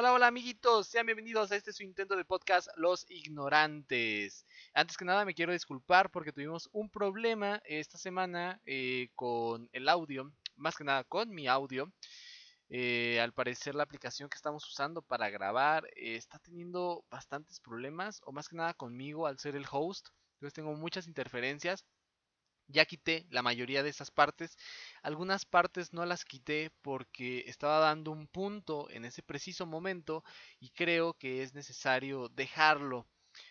Hola, hola amiguitos, sean bienvenidos a este su intento de podcast Los Ignorantes. Antes que nada me quiero disculpar porque tuvimos un problema esta semana eh, con el audio, más que nada con mi audio. Eh, al parecer la aplicación que estamos usando para grabar eh, está teniendo bastantes problemas, o más que nada conmigo al ser el host. Entonces tengo muchas interferencias. Ya quité la mayoría de esas partes. Algunas partes no las quité porque estaba dando un punto en ese preciso momento y creo que es necesario dejarlo.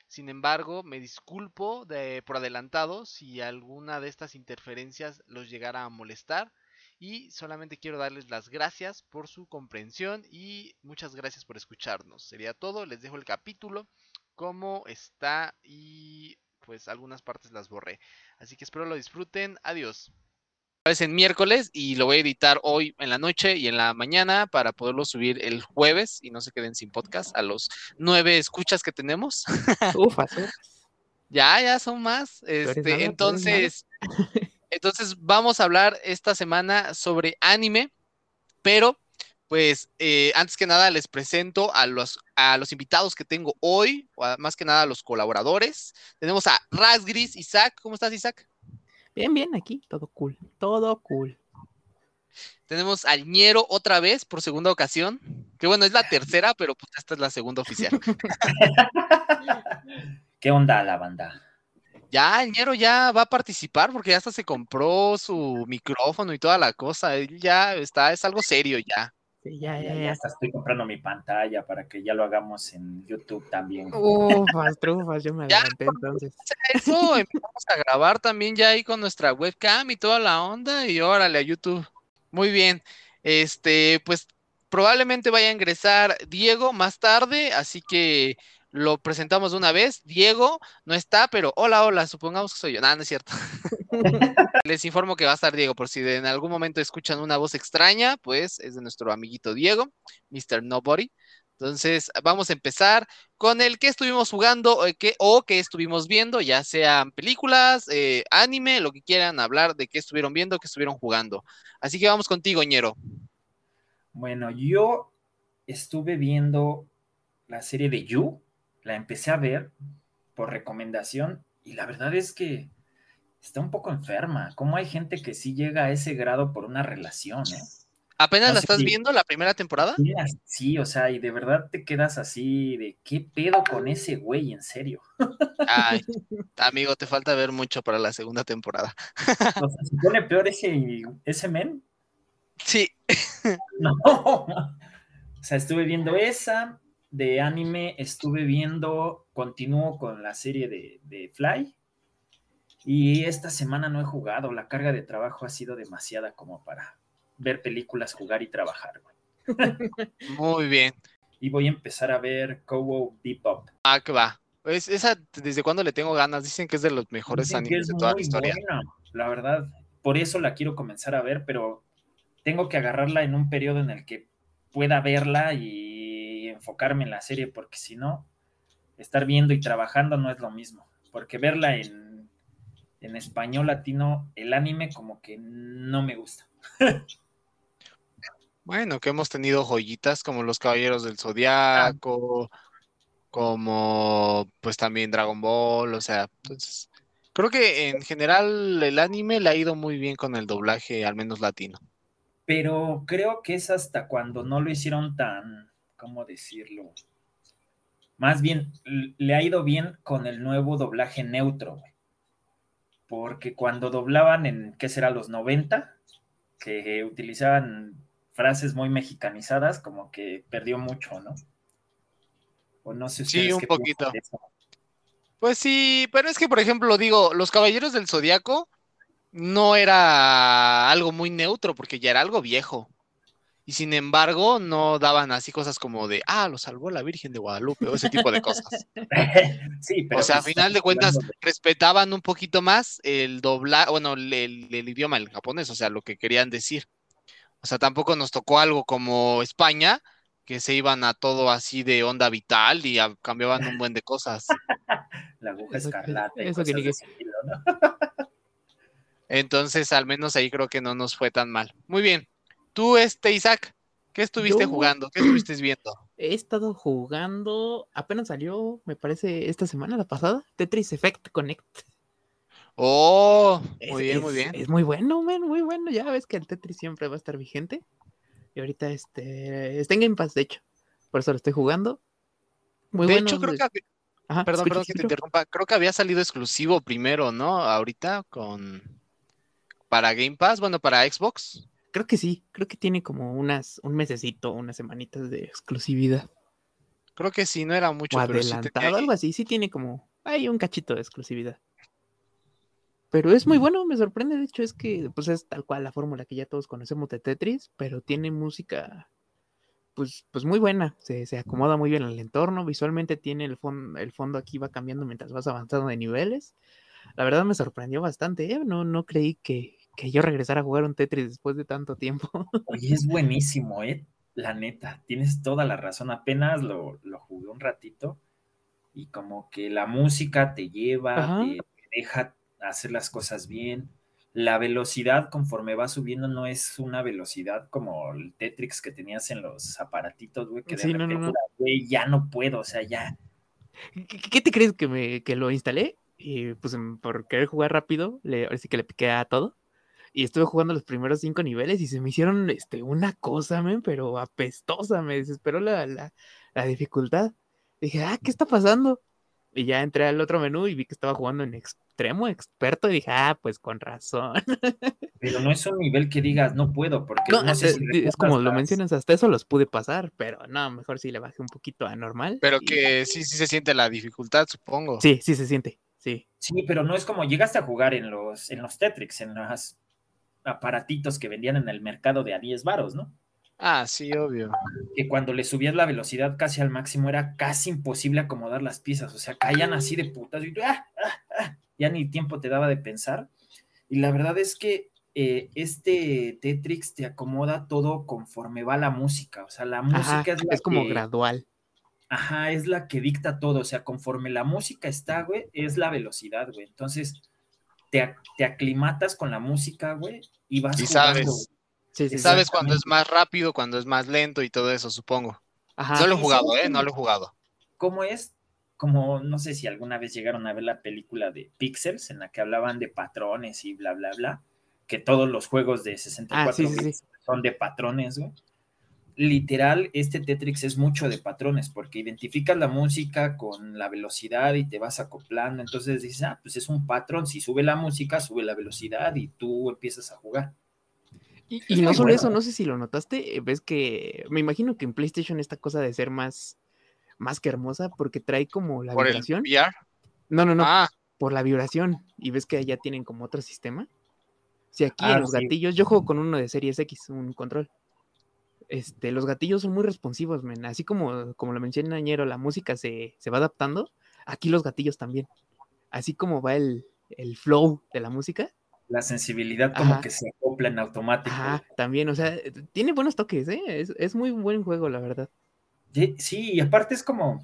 Sin embargo, me disculpo de, por adelantado si alguna de estas interferencias los llegara a molestar. Y solamente quiero darles las gracias por su comprensión y muchas gracias por escucharnos. Sería todo, les dejo el capítulo, cómo está y pues algunas partes las borré. Así que espero lo disfruten. Adiós. Es en miércoles y lo voy a editar hoy en la noche y en la mañana para poderlo subir el jueves y no se queden sin podcast a los nueve escuchas que tenemos. Ufas, ya, ya son más. Este, entonces, entonces vamos a hablar esta semana sobre anime, pero pues eh, antes que nada les presento a los, a los invitados que tengo hoy, o más que nada a los colaboradores. Tenemos a Rasgris, Isaac. ¿Cómo estás, Isaac? Bien, bien, aquí, todo cool, todo cool. Tenemos al Ñero otra vez por segunda ocasión. Que bueno, es la tercera, pero pues esta es la segunda oficial. ¿Qué onda la banda? Ya, el Ñero ya va a participar porque ya hasta se compró su micrófono y toda la cosa. Él ya está, es algo serio ya ya, ya, ya, hasta estoy comprando mi pantalla para que ya lo hagamos en YouTube también. Ufas, trufas, yo me adelanté entonces. Eso, empezamos a grabar también ya ahí con nuestra webcam y toda la onda y órale a YouTube. Muy bien. Este, pues probablemente vaya a ingresar Diego más tarde, así que lo presentamos de una vez. Diego no está, pero hola, hola, supongamos que soy yo. Nada, no es cierto. Les informo que va a estar Diego, por si en algún momento escuchan una voz extraña, pues es de nuestro amiguito Diego, Mr. Nobody. Entonces, vamos a empezar con el que estuvimos jugando o que, o que estuvimos viendo, ya sean películas, eh, anime, lo que quieran hablar de qué estuvieron viendo, qué estuvieron jugando. Así que vamos contigo, Ñero. Bueno, yo estuve viendo la serie de You, la empecé a ver por recomendación y la verdad es que está un poco enferma. ¿Cómo hay gente que sí llega a ese grado por una relación, eh? ¿Apenas la estás viendo la primera temporada? Sí, o sea, y de verdad te quedas así de qué pedo con ese güey, en serio. Ay, amigo, te falta ver mucho para la segunda temporada. O sea, ¿se pone peor ese, ese men? Sí. No. O sea, estuve viendo esa, de anime estuve viendo, continúo con la serie de, Fly. Y esta semana no he jugado, la carga de trabajo ha sido demasiada como para ver películas, jugar y trabajar. Muy bien. Y voy a empezar a ver Cowboy Bebop. Ah, que va. Pues esa, ¿desde cuándo le tengo ganas? Dicen que es de los mejores animes de toda la historia. la verdad, por eso la quiero comenzar a ver, pero tengo que agarrarla en un periodo en el que pueda verla y enfocarme en la serie, porque si no, estar viendo y trabajando no es lo mismo, porque verla en, en español latino, el anime como que no me gusta. bueno, que hemos tenido joyitas como Los Caballeros del Zodiaco, como pues también Dragon Ball, o sea, entonces creo que en general el anime le ha ido muy bien con el doblaje, al menos latino. Pero creo que es hasta cuando no lo hicieron tan ¿cómo decirlo? Más bien, le ha ido bien con el nuevo doblaje neutro, Porque cuando doblaban en, ¿qué será? Los 90, que utilizaban frases muy mexicanizadas, como que perdió mucho, ¿no? O no sé si Sí, un poquito. Pues sí, pero es que, por ejemplo, digo, Los Caballeros del Zodiaco no era algo muy neutro, porque ya era algo viejo y sin embargo no daban así cosas como de, ah, lo salvó la Virgen de Guadalupe o ese tipo de cosas. sí, pero o sea, a pues, final de cuentas respetaban un poquito más el doblar, bueno, el, el, idioma, el japonés, o sea, lo que querían decir. O sea, tampoco nos tocó algo como España, que se iban a todo así de onda vital y cambiaban un buen de cosas. la aguja escarlata. Eso que Entonces, al menos ahí creo que no nos fue tan mal. Muy bien. Tú, este, Isaac, ¿qué estuviste jugando? ¿Qué estuviste viendo? He estado jugando, apenas salió, me parece, esta semana, la pasada, Tetris Effect Connect. Oh, Es- muy bien, muy bien. Es muy bueno, man, muy bueno. Ya ves que el Tetris siempre va a estar vigente. Y ahorita este está en Game Pass, de hecho. Por eso lo estoy jugando. Muy de bueno. hecho, creo de- que, Ajá, perdón, perdón que te interrumpa, creo que había salido exclusivo primero, ¿no? Ahorita con para Game Pass, bueno, para Xbox. Creo que sí, creo que tiene como unas, un mesecito, unas semanitas de exclusividad. Creo que sí, no era mucho, o pero sí adelantado, algo así. Sí tiene como, hay un cachito de exclusividad. Pero es muy bueno, me sorprende. De hecho, es que pues es tal cual la fórmula que ya todos conocemos de Tetris, pero tiene música, pues, pues muy buena. Se, se acomoda muy bien al entorno. Visualmente tiene el, fon- el fondo aquí va cambiando mientras vas avanzando de niveles. La verdad me sorprendió bastante. ¿eh? No, no creí que, que yo regresara a jugar un Tetris después de tanto tiempo. Oye, es buenísimo, ¿eh? La neta, tienes toda la razón. Apenas lo, lo jugué un ratito y como que la música te lleva, te, te deja hacer las cosas bien. La velocidad conforme va subiendo no es una velocidad como el Tetrix que tenías en los aparatitos, güey, que de Sí, no, no, repente, no. güey, ya no puedo, o sea, ya. ¿Qué, qué te crees que me que lo instalé? Y pues em, por querer jugar rápido, le, ahora sí que le piqué a todo. Y estuve jugando los primeros cinco niveles y se me hicieron este, una cosa, men, pero apestosa. Me desesperó la, la, la dificultad. Dije, ah, ¿qué está pasando? Y ya entré al otro menú y vi que estaba jugando en extremo, experto. Y dije, ah, pues con razón. Pero no es un nivel que digas, no puedo, porque No, no, sé si es como lo las- mencionas, hasta eso los pude pasar, pero no, mejor sí le bajé un poquito a normal. Pero y- que sí, sí se siente la dificultad, supongo. Sí, sí se siente, sí. Sí, pero no es como llegaste a jugar en los, en los Tetrix, en los aparatitos que vendían en el mercado de a 10 varos, ¿no? Ah, sí, obvio. Que cuando le subías la velocidad casi al máximo era casi imposible acomodar las piezas, o sea, caían así de putas y ¡ah! ¡ah! ¡ah! ya ni tiempo te daba de pensar. Y la verdad es que eh, este Tetrix te acomoda todo conforme va la música, o sea, la música Ajá, es la es como que- gradual. Ajá, es la que dicta todo, o sea, conforme la música está, güey, es la velocidad, güey. Entonces, te, te aclimatas con la música, güey, y vas Y jugando, sabes. Sí, sí, Y sabes cuándo es más rápido, cuándo es más lento y todo eso, supongo. Ajá. No lo he jugado. ¿eh? No lo he jugado. ¿Cómo es? Como, no sé si alguna vez llegaron a ver la película de Pixels, en la que hablaban de patrones y bla, bla, bla, que todos los juegos de 64 Ah, sí, son de patrones, güey. Literal, este Tetrix es mucho de patrones, porque identificas la música con la velocidad y te vas acoplando, entonces dices, ah, pues es un patrón, si sube la música, sube la velocidad y tú empiezas a jugar. Y, no solo bueno. eso, no sé si lo notaste, eh, ves que me imagino que en PlayStation esta cosa de ser más, más que hermosa porque trae como la Por el vibración. VR. No, no, no, Ah, por la vibración. Y ves que allá tienen como otro sistema. Si aquí Ah, en los sí. gatillos, yo juego con uno de Series X, un control. Este, los gatillos son muy responsivos, men. Así como, como lo mencioné ayer, la música se, se va adaptando, aquí los gatillos también. Así como va el, el flow de la música, La sensibilidad como Ajá. que se acopla en automático. Ajá, también, o sea, tiene buenos toques, ¿eh? Es, es muy buen juego, la verdad. Sí, y aparte es como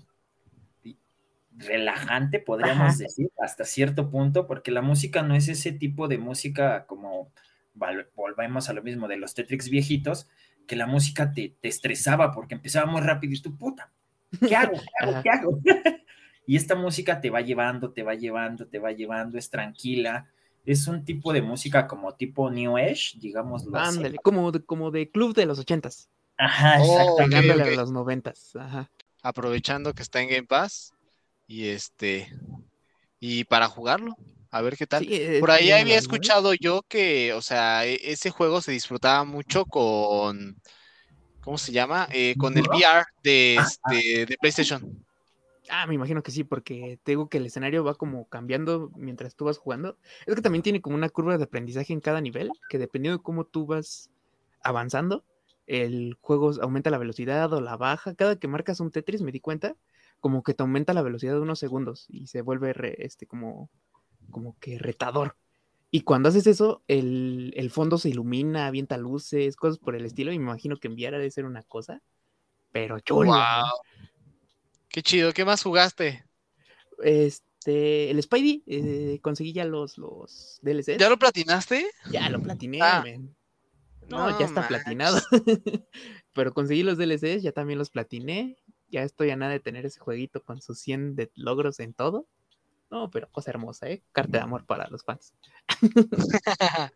relajante, podríamos Ajá. decir, hasta cierto punto, porque la música no es ese tipo de música como, volvemos a lo mismo, de los Tetrix viejitos, que la música te, te estresaba porque empezaba muy rápido y tú, puta, ¿qué hago? ¿Qué hago? ¿Qué hago? y esta música te va llevando, te va llevando, te va llevando, es tranquila. Es un tipo de música como tipo New Age, digámoslo así. Ándale, como de, como de club de los ochentas, Ajá, Oh, exactamente. ok, pegándole ok. a los noventas. Ajá. aprovechando que está en Game Pass. Y este. Y para jugarlo. A ver qué tal. Sí, eh, Por ahí había escuchado yo que, o sea, e- ese juego se disfrutaba mucho con. ¿Cómo se llama? Eh, con el. VR de, Ah, este, de PlayStation. Ah, me imagino que sí, porque te digo que el escenario va como cambiando mientras tú vas jugando. Es que también tiene como una curva de aprendizaje en cada nivel, que dependiendo de cómo tú vas avanzando, el juego aumenta la velocidad o la baja. Cada que marcas un Tetris, me di cuenta, como que te aumenta la velocidad de unos segundos y se vuelve re- este como, como que retador. Y cuando haces eso, el, el fondo se ilumina, avienta luces, cosas por el estilo, y me imagino que enviar ha de ser una cosa, pero chula. Wow. Qué chido. ¿Qué más jugaste? Este, el Spidey, eh, conseguí ya los, los DLCs. ¿Ya lo platinaste? Ya lo platiné, Ah. No, ya está platinado. Pero conseguí los DLCs, ya también los platiné. Ya estoy a nada de tener ese jueguito con sus 100 de logros en todo. No, pero cosa hermosa, ¿eh? Carta de amor para los fans.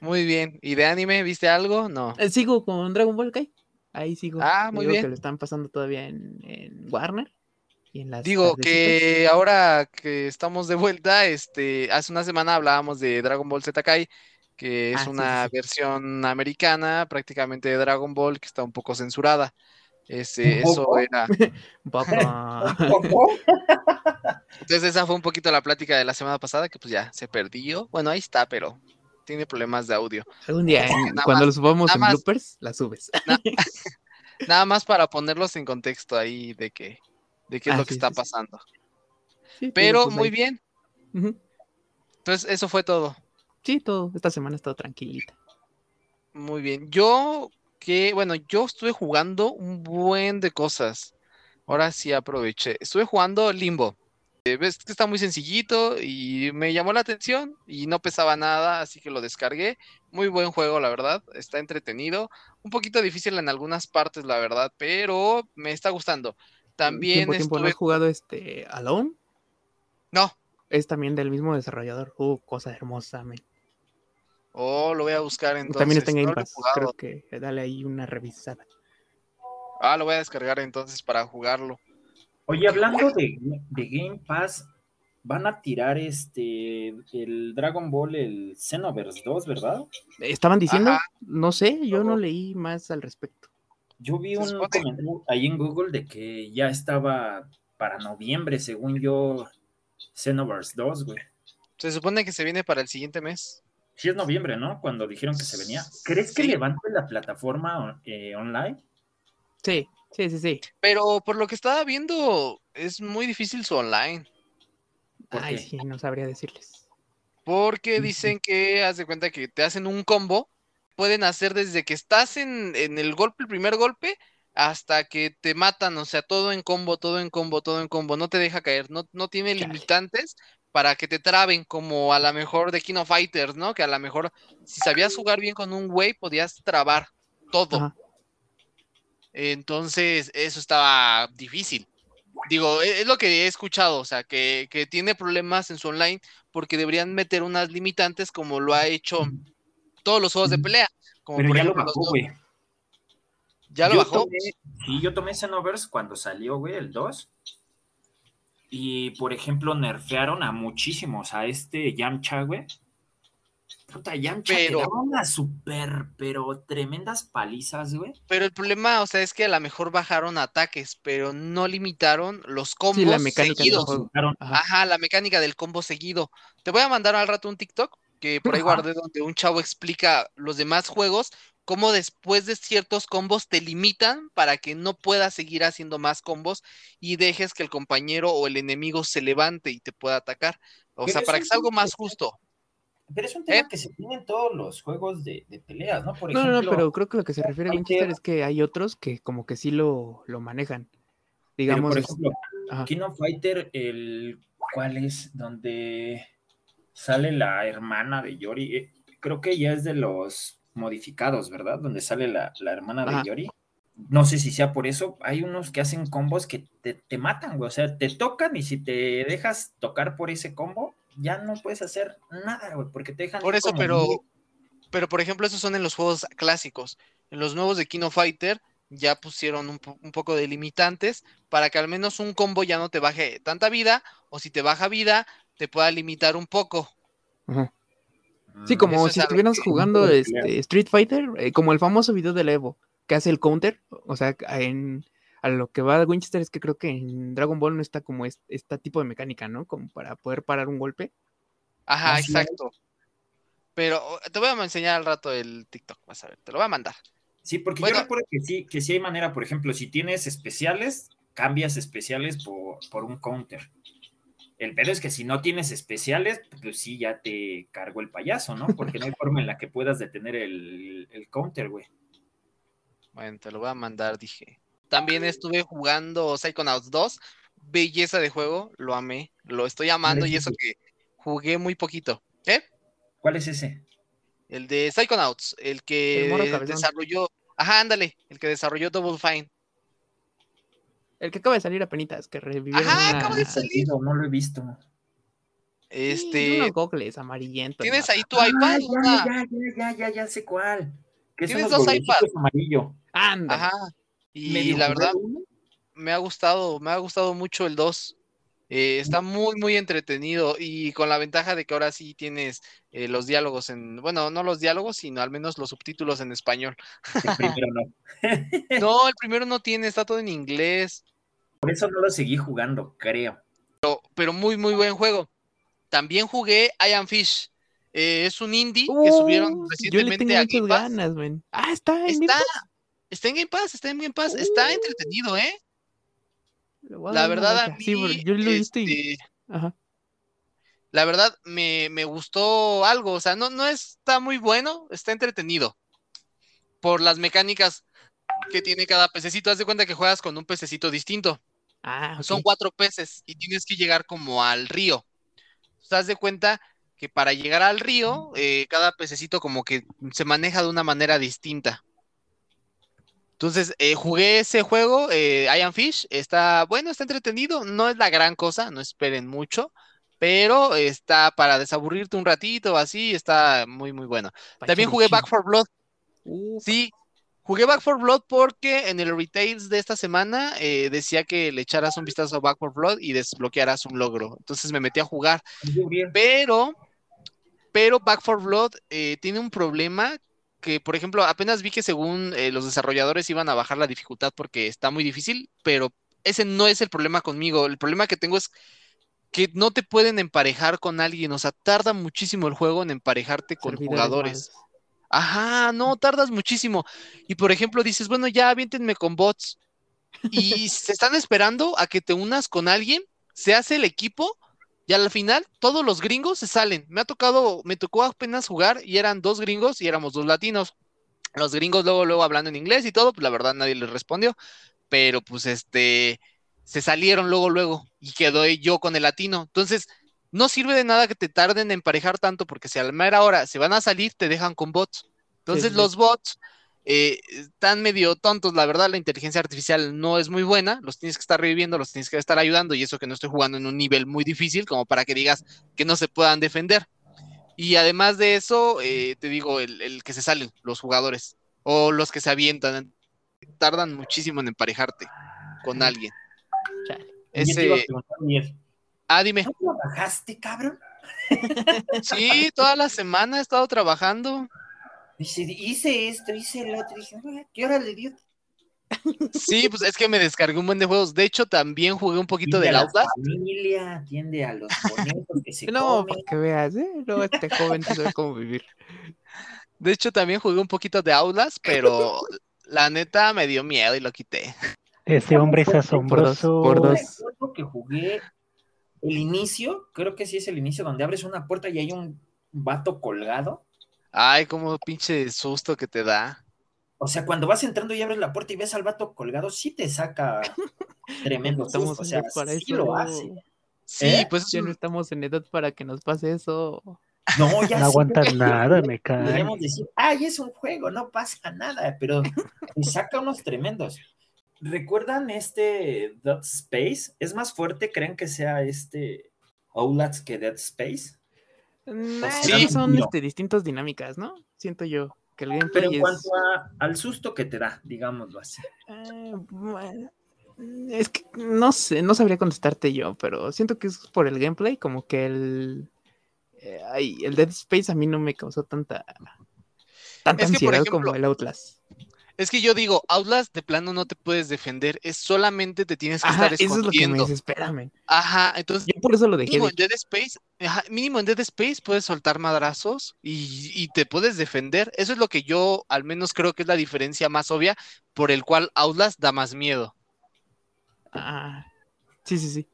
Muy bien. ¿Y de anime viste algo? No. Eh, Sigo con Dragon Ball Kai. Ahí sigo. Ah, muy digo bien. que lo están pasando todavía en, en Warner. Y en las Digo que ahora que estamos de vuelta, este, hace una semana hablábamos de Dragon Ball Z Kai, que es Ah, sí, una sí. versión americana prácticamente de Dragon Ball que está un poco censurada. Este, ¿Un eso era. Papá. Entonces esa fue un poquito la plática de la semana pasada que pues ya se perdió. Bueno, ahí está, pero tiene problemas de audio. Algún día, en- Nada cuando más, lo subamos en más. bloopers, la subes. Nada más para ponerlos en contexto ahí de que de qué es Ah, lo que sí, está sí, pasando. Sí, Pero pues, muy ahí. bien. Entonces eso fue todo. Sí, todo. Esta semana ha estado tranquilita. Muy bien. Yo que, bueno, yo estuve jugando un buen de cosas. Ahora sí aproveché. Estuve jugando Limbo. Eh, Ves que está muy sencillito y me llamó la atención y no pesaba nada, así que lo descargué. Muy buen juego, la verdad. Está entretenido. Un poquito difícil en algunas partes, la verdad, pero me está gustando. También ¿Tiempo, tiempo? ¿No estuve... has jugado este Alone? No. Es también del mismo desarrollador. Uh, cosa hermosa, men. Oh, lo voy a buscar entonces. También está en Game Pass. Creo que dale ahí una revisada. Ah, lo voy a descargar entonces para jugarlo. Oye, hablando de, de Game Pass, van a tirar este el Dragon Ball, el Xenoverse 2, ¿verdad? ¿Estaban diciendo? Ajá. No sé, yo no leí más al respecto. Yo vi un comentario ahí en Google de que ya estaba para noviembre, según yo, Xenoverse 2, güey. Se supone que se viene para el siguiente mes. Sí es noviembre, ¿no? Cuando dijeron que se venía. ¿Crees que Sí. levante la plataforma eh, online? Sí, sí, sí, sí. Pero por lo que estaba viendo, es muy difícil su online. ¿Por Ay, qué? sí, no sabría decirles. Porque dicen que, haz de cuenta que te hacen un combo. Pueden hacer desde que estás en, en el golpe, el primer golpe, hasta que te matan. O sea, todo en combo, todo en combo, todo en combo. No te deja caer. No, no tiene limitantes para que te traben, como a lo mejor de King of Fighters, ¿no? Que a lo mejor, si sabías jugar bien con un güey, podías trabar todo. Ajá. Entonces, eso estaba difícil. Digo, e- es lo que he escuchado, o sea, que, que tiene problemas en su online porque deberían meter unas limitantes como lo ha hecho todos los juegos de pelea. Como Pero por ya lo ejemplo, los bajó, güey. ¿Ya lo Yo bajó? tomé- sí, yo tomé Xenoverse cuando salió, güey, el 2. Y, por ejemplo, nerfearon a muchísimos, a este Yamcha, güey. Puta, Yamcha Pero- te daba unas super, pero tremendas palizas, güey. Pero el problema, o sea, es que a lo mejor bajaron ataques, pero no limitaron los combos Sí, la mecánica del seguidos. Ajá. Ajá, la mecánica del combo seguido. Te voy a mandar al rato un TikTok que por ahí Ajá. guardé donde un chavo explica los demás juegos, cómo después de ciertos combos te limitan para que no puedas seguir haciendo más combos y dejes que el compañero o el enemigo se levante y te pueda atacar. O Pero sea, para que sea algo más justo. Pero es un tema ¿Eh? que se tiene en todos los juegos de, de peleas, ¿no? Por No, ejemplo, no, no, pero creo que lo que se refiere a Winchester que- es que hay otros que como que sí lo, lo manejan. pero, Digamos, por ejemplo, ajá. King of Fighter, el ¿cuál es? Donde sale la hermana de Yori. Eh, creo que ya es de los modificados, ¿verdad? Donde sale la, la hermana Ajá. de Yori. No sé si sea por eso. Hay unos que hacen combos que te, te matan, güey. O sea, te tocan y si te dejas tocar por ese combo, ya no puedes hacer nada, güey, porque te dejan. Por eso, como pero, pero por ejemplo, esos son en los juegos clásicos. En los nuevos de King of Fighter ya pusieron un, po- un poco de limitantes para que al menos un combo ya no te baje tanta vida, o si te baja vida, te pueda limitar un poco. Ajá. Sí, como Eso si estuvieras que- jugando este, Street Fighter, eh, como el famoso video del Evo, que hace el counter, o sea, en, a lo que va Winchester es que creo que en Dragon Ball no está como es- este tipo de mecánica, ¿no? Como para poder parar un golpe. Ajá, Así exacto. Pero te voy a enseñar al rato el TikTok, vas a ver, te lo voy a mandar. Sí, porque Bueno. yo recuerdo que sí, que sí hay manera, por ejemplo, si tienes especiales, cambias especiales por, por un counter. El pedo es que si no tienes especiales, pues sí, ya te cargó el payaso, ¿no? Porque no hay forma en la que puedas detener el, el counter, güey. Bueno, te lo voy a mandar, dije. También estuve jugando Psychonauts 2, belleza de juego, lo amé, lo estoy amando y es eso que jugué muy poquito. ¿Eh? ¿Cuál es ese? el de Psychonauts, el que El desarrolló, ajá, ándale, el que desarrolló Double Fine. El que acaba de salir a penitas, que revivieron Ajá, una- acaba de salir. No lo he visto. Este, unos gogles amarillentos. tienes ahí tu Ah, iPad, ya, ya, ya, ya, ya, ya sé cuál. Tienes dos goblecitos iPad. amarillo. Anda. ajá, y Medio la verdad me ha gustado, me ha gustado mucho el 2. Eh, está muy, muy entretenido y con la ventaja de que ahora sí tienes eh, los diálogos en, bueno, no los diálogos, sino al menos los subtítulos en español. El primero no. No, el primero no tiene, está todo en inglés, Por eso no lo seguí jugando, creo. pero muy, muy buen juego. También jugué I Am Fish. Eh, es un indie que subieron Uh, Yo le recientemente tengo a muchas Game Pass. ganas, man. Ah, está en Está, Game está en Game Pass, está en Game Pass, está Uh. entretenido, ¿eh? La verdad, a vuelta. Sí, mí, yo lo y. este, Ajá. la verdad me, me gustó algo, o sea, no, no está muy bueno, está entretenido por las mecánicas que tiene cada pececito. Haz de cuenta que juegas con un pececito distinto. Ah. Son cuatro peces y tienes que llegar como al río. Das de cuenta que para llegar al río, eh, cada pececito como que se maneja de una manera distinta. Entonces, eh, jugué ese juego, eh, I Am Fish, está bueno, está entretenido, no es la gran cosa, no esperen mucho, pero está para desaburrirte un ratito, así, está muy, muy bueno. También jugué. Back for Blood, sí, jugué Back for Blood porque en el Retails de esta semana eh, decía que le echaras un vistazo a Back for Blood y desbloquearas un logro. Entonces me metí a jugar. Pero, pero Back for Blood eh, tiene un problema que, por ejemplo, apenas vi que según eh, los desarrolladores iban a bajar la dificultad porque está muy difícil, pero ese no es el problema conmigo. El problema que tengo es que no te pueden emparejar con alguien, o sea, tarda muchísimo el juego en emparejarte con servidores jugadores. Ajá, no, tardas muchísimo. Y por ejemplo, dices, bueno, ya aviéntenme con bots. Y se están esperando a que te unas con alguien, se hace el equipo y al final todos los gringos se salen. Me ha tocado, me tocó apenas jugar y eran dos gringos y éramos dos latinos. Los gringos luego, luego hablando en inglés y todo, pues la verdad nadie les respondió. Pero pues este, se salieron luego, luego y quedó yo con el latino. Entonces, no sirve de nada que te tarden en emparejar tanto porque si a la mera hora se van a salir, te dejan con bots. Entonces sí, sí. los bots eh, están medio tontos, la verdad, la inteligencia artificial no es muy buena, los tienes que estar reviviendo, los tienes que estar ayudando y eso que no estoy jugando en un nivel muy difícil como para que digas que no se puedan defender. Y además de eso, eh, te digo, el, el que se salen, los jugadores o los que se avientan, tardan muchísimo en emparejarte con alguien. Chale. Ese, ah, dime, ¿No trabajaste, cabrón? sí, toda la semana he estado trabajando. Dice, hice esto, hice el otro. Dije, "Ah, ¿qué hora le dio? Sí, pues es que me descargué un buen de juegos. De hecho, también jugué un poquito del a la Outlast. familia, atiende a los bonitos que se No, para que veas, ¿eh? No, este joven sí sabe cómo vivir. De hecho, también jugué un poquito de Outlast, pero la neta me dio miedo y lo quité. Ese hombre es Por dos, asombroso. por Yo dos. que jugué el inicio, creo que sí es el inicio, donde abres una puerta y hay un vato colgado. Ay, como pinche susto que te da. O sea, cuando vas entrando y abres la puerta y ves al vato colgado, sí te saca tremendo Estamos susto. O en sea, edad para sí eso. lo hace. Sí, ¿Eh? pues es Ya no estamos en edad para que nos pase eso. No, ya No aguantas nada, me cae. Podríamos decir, ay, es un juego, no pasa nada, pero te saca unos tremendos. ¿Recuerdan este Dead Space? ¿Es más fuerte? ¿Creen que sea este Outlast que Dead Space? Nah, sí. son No. este, distintas dinámicas, ¿no? Siento yo que el Pero gameplay en es. cuanto a- al susto que te da, digámoslo así. Ah, bueno, es que no sé, no sabría contestarte yo, pero siento que es por el gameplay, como que el. eh, ay, el Dead Space a mí no me causó tanta. Tanta Es que, por ansiedad ejemplo, como el Outlast. Es que yo digo, Outlast de plano no te puedes defender, es solamente te tienes que Ajá, estar eso es lo que me escondiendo. desespera, men. Ajá, entonces Yo por eso lo dejé. mínimo de en Dead Space, ajá, mínimo en Dead Space puedes soltar madrazos y, y te puedes defender. Eso es lo que yo al menos creo que es la diferencia más obvia por el cual Outlast da más miedo. Ah, sí, sí, sí.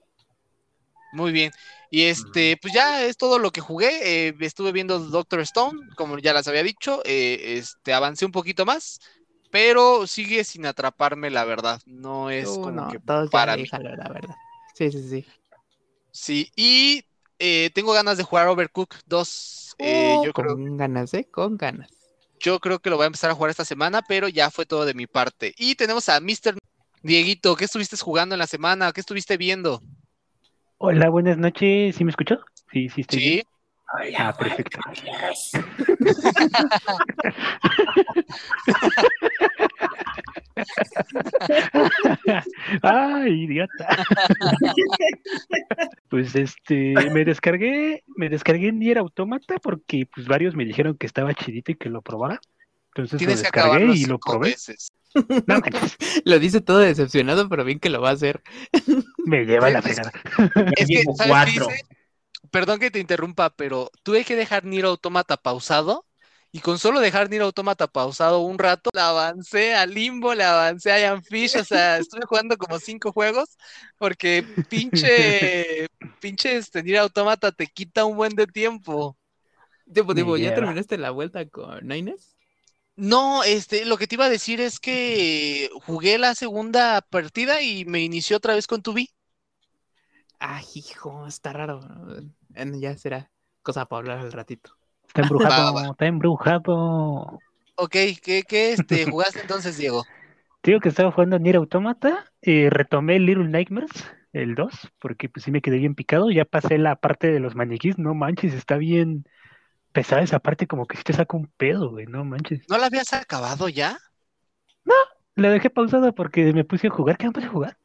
Muy bien. Y este, pues ya es todo lo que jugué. eh, estuve viendo Doctor Stone, como ya les había dicho. eh, este, avancé un poquito más, pero sigue sin atraparme, la verdad. No es Uh, como no, que todos ya para mí. déjalo, la verdad. Sí, sí, sí. Sí, y eh, tengo ganas de jugar Overcook 2. Eh, yo, creo, con ganas, ¿eh? Con ganas. yo creo que lo voy a empezar a jugar esta semana, pero ya fue todo de mi parte. Y tenemos a Mr. Dieguito, ¿qué estuviste jugando en la semana? ¿Qué estuviste viendo? Hola, buenas noches. ¿Sí me escuchó? Sí, sí, estoy bien. Sí, Ah, perfecto. Ay, idiota. Pues este, me descargué, me descargué Nier Automata porque pues varios me dijeron que estaba chidito y que lo probara. Entonces lo descargué y lo probé. veces. No Lo dice todo decepcionado, pero bien que lo va a hacer. me lleva la fregada. Es que, llevo ¿sabes qué cuatro. Perdón que te interrumpa, pero tuve que dejar Nier Automata pausado y con solo dejar Nier Automata pausado un rato, le avancé a Limbo, le avancé a Iron Fish, o sea, estuve jugando como cinco juegos porque pinche, pinche este Nier Automata te quita un buen de tiempo. Tipo, Me tipo, ¿ya terminaste la vuelta con Nines? No, este, lo que te iba a decir es que jugué la segunda partida y me inició otra vez con tu B. Ah, hijo, está raro. Ya será cosa para hablar al ratito. Está embrujado, Va, va. está embrujado. Ok, ¿qué, qué este, jugaste entonces, Diego? Digo que estaba jugando Nier Automata, eh, retomé Little Nightmares, el 2, porque pues sí me quedé bien picado, ya pasé la parte de los maniquís, no manches, está bien pesada esa parte, como que si te saca un pedo, güey, no manches. ¿No la habías acabado ya? La dejé pausada porque me puse a jugar, ¿qué me puse a jugar?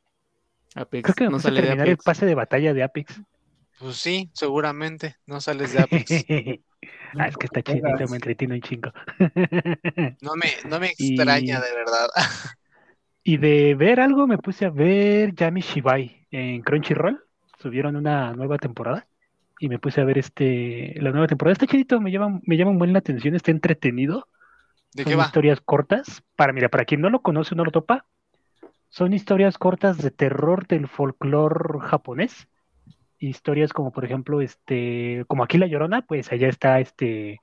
Apex, Creo que me no puse a terminar el pase de batalla de Apex. Pues sí, seguramente. No sales de Apex. ah, es que está chidito, me entretiene un chingo. No me, no me Y- extraña, de verdad. Y de ver algo me puse a ver Yami Shibai en Crunchyroll. Subieron una nueva temporada y me puse a ver este la nueva temporada. Está chidito, me llama, me llama buen la atención, está entretenido. ¿De Son qué va? historias cortas. Para, mira, para quien no lo conoce o no lo topa, son historias cortas de terror del folclore japonés. Historias como, por ejemplo, este, como aquí La Llorona, pues allá está este,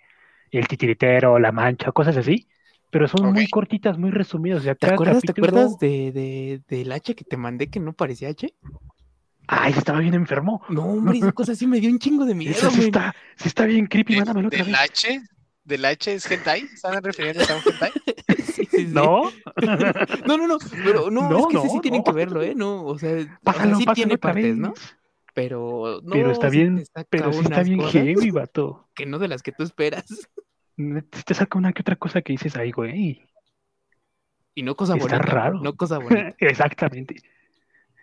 el titiritero, la mancha, cosas así. Pero son muy cortitas, muy resumidas. O sea, ¿Te acuerdas, ¿te acuerdas de, de- del H que te mandé que no parecía H? Ay, estaba bien enfermo. No, hombre, esa cosa sí me dio un chingo de miedo, Eso sí está, sí está bien creepy, ¿De- mándamelo otra ¿Del vez. H? ¿Del H es hentai? ¿Están refiriéndose a un hentai? Sí, sí. ¿No? No, no, no, pero no, No, es que sí, no, sí tienen no. que verlo, ¿eh? No, o sea, o sea, sí tiene partes, ¿no? Pero no, Pero está sí bien, Pero sí está bien heavy, vato. que no de las que tú esperas. Te saca una que otra cosa que dices ahí, güey. Y no cosa Está bonita, raro. no cosa bonita. Exactamente.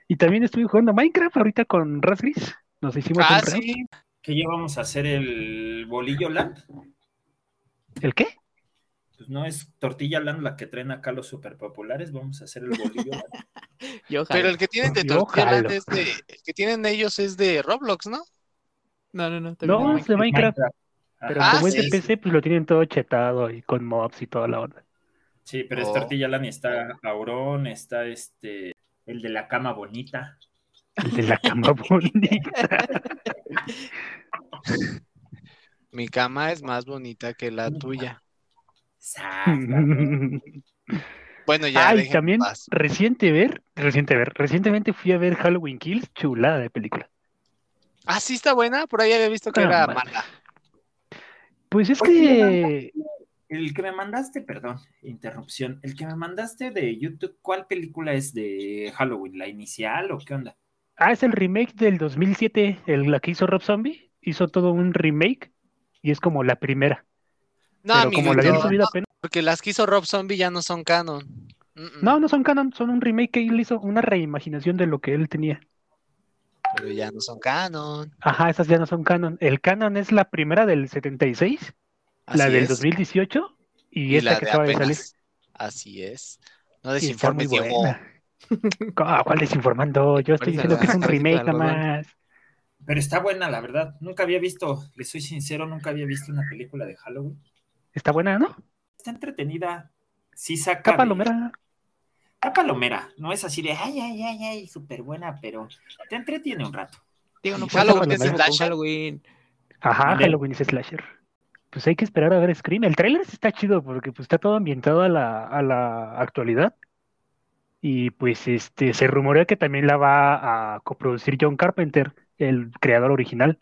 Y también estuve jugando Minecraft ahorita con Rasgris. Nos hicimos Ah, un sí. ¿Qué llevamos a hacer el bolillo land? ¿El qué? Pues no es tortilla land la que traen acá los super populares, vamos a hacer el bolillo. Yo Pero el que tienen de Tortilla Land es de. El que tienen ellos es de Roblox, ¿no? No, no, no. No, es de Minecraft. Minecraft. Pero Ah, como es de sí. PC, pues lo tienen todo chetado y con mobs y toda la onda. Sí, pero es Oh. tortilla land y está Aurón, está este, el de la cama bonita. El de la cama bonita. Mi cama es más bonita que la tuya. Bueno, ya. Ay, déjenme también reciente ver, reciente ver, recientemente fui a ver Halloween Kills, chulada de película. Ah, sí está buena. Por ahí había visto que Ah, era man. mala. Pues es Oye, que El que me mandaste, perdón, interrupción, el que me mandaste de YouTube, ¿cuál película es de Halloween? ¿La inicial o qué onda? Ah, es el remake del 2007, el, la que hizo Rob Zombie. Hizo todo un remake y es como la primera. No, pero como la habían amiguito, subido no, apenas. porque las que hizo Rob Zombie ya no son canon. Mm, mm. No, no son canon, son un remake que él hizo, una reimaginación de lo que él tenía. Pero ya no son canon. Ajá, esas ya no son canon. El canon es la primera del 76, la Así del es. 2018 y, Y esta la que de acaba de salir. Así es. No desinformes, Diego. Ah, ¿Cuál desinformando? Yo estoy diciendo que es un la- remake la- nada la- más. Pero está buena, la verdad. Nunca había visto, le soy sincero, nunca había visto una película de Halloween. Está buena, ¿no? Está entretenida. Sí saca. Está palomera. Está palomera. No es así de ay, ay, ay, ay, súper buena, pero te entretiene un rato. Digo, no Halloween es slasher. Halloween. Ajá. Halloween es slasher. Pues hay que esperar a ver Scream. El tráiler está chido porque pues está todo ambientado a la, a la actualidad. Y pues este se rumorea que también la va a coproducir John Carpenter, el creador original.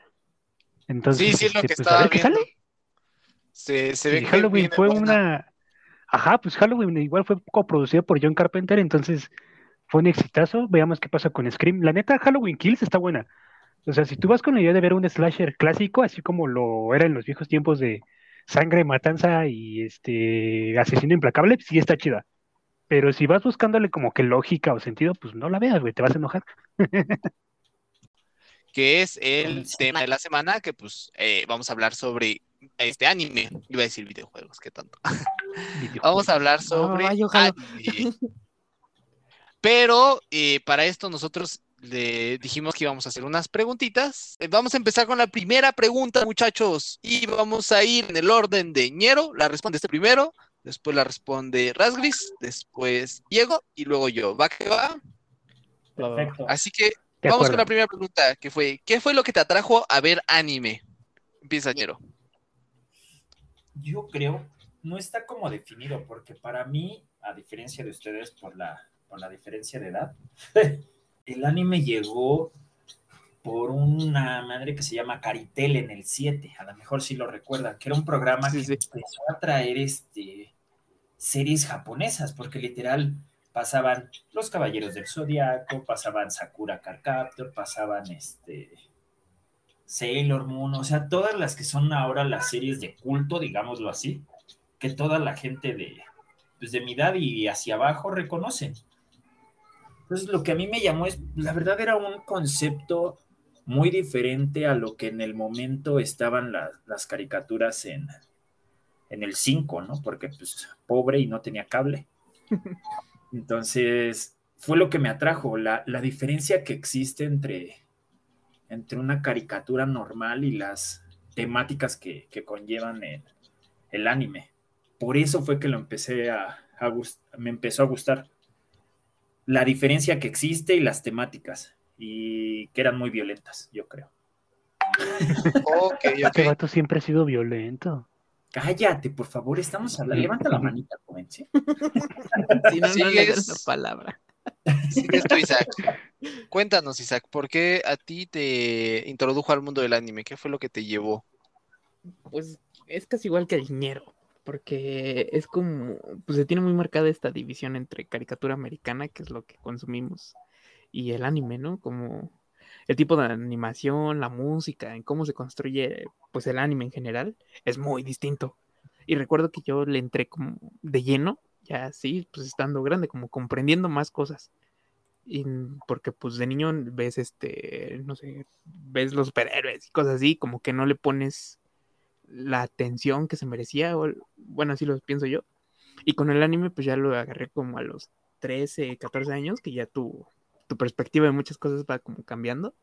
Entonces, Sí, sí, es lo este, que pues, a estaba ver qué viendo. sale. Se, se ve que Halloween fue buena. una. Ajá, pues Halloween igual fue coproducida por John Carpenter, entonces fue un exitazo. Veamos qué pasa con Scream. La neta, Halloween Kills está buena. O sea, si tú vas con la idea de ver un slasher clásico, así como lo era en los viejos tiempos de sangre, matanza y este asesino implacable, sí está chida. Pero si vas buscándole como que lógica o sentido, pues no la veas, güey, te vas a enojar. que es el tema de la semana, que pues eh, vamos a hablar sobre este anime. Iba a decir videojuegos, qué tonto. Vamos a hablar sobre anime. Pero eh, para esto nosotros le dijimos que íbamos a hacer unas preguntitas. Eh, Vamos a empezar con la primera pregunta, muchachos. Y vamos a ir en el orden de Ñero. La responde este primero. Después la responde Rasgris. Después Diego. Y luego yo. ¿Va que va? Perfecto. Así que vamos con la primera pregunta, que fue, ¿qué fue lo que te atrajo a ver anime? Empieza, Ñero. Yo creo, no está como definido, porque para mí, a diferencia de ustedes por la, por la diferencia de edad, el anime llegó por una madre que se llama Caritel en el 7, a lo mejor sí lo recuerdan, que era un programa Sí, que sí. empezó a traer este, series japonesas, porque literal pasaban Los Caballeros del Zodiaco, pasaban Sakura Card Captor, pasaban este Sailor Moon, o sea, todas las que son ahora las series de culto, digámoslo así, que toda la gente de, pues de mi edad y hacia abajo reconocen. Entonces, lo que a mí me llamó es, la verdad era un concepto muy diferente a lo que en el momento estaban la- las caricaturas en, en el 5, ¿no? Porque pues pobre y no tenía cable. Entonces, fue lo que me atrajo, la, la diferencia que existe entre, entre una caricatura normal y las temáticas que, que conllevan el, el anime. Por eso fue que lo empecé a, a gust- me empezó a gustar. La diferencia que existe y las temáticas, y que eran muy violentas, yo creo. Ok, Este ok. vato siempre ha sido violento. Cállate, por favor, estamos hablando. Levanta la manita, joven, ¿sí? Si no, no la palabra. Sigues tú, Isaac. Cuéntanos, Isaac, ¿por qué a ti te introdujo al mundo del anime? ¿Qué fue lo que te llevó? Pues es casi igual que el dinero, porque es como, pues se tiene muy marcada esta división entre caricatura americana, que es lo que consumimos, y el anime, ¿no? Como el tipo de animación, la música, en cómo se construye, pues el anime en general, es muy distinto. Y recuerdo que yo le entré como de lleno, ya así, pues estando grande, como comprendiendo más cosas. Y porque pues de niño ves este, no sé, ves los superhéroes y cosas así, como que no le pones la atención que se merecía, o, bueno, así lo pienso yo. Y con el anime, pues ya lo agarré como a los 13, 14 años, que ya tu, tu perspectiva de muchas cosas va como cambiando.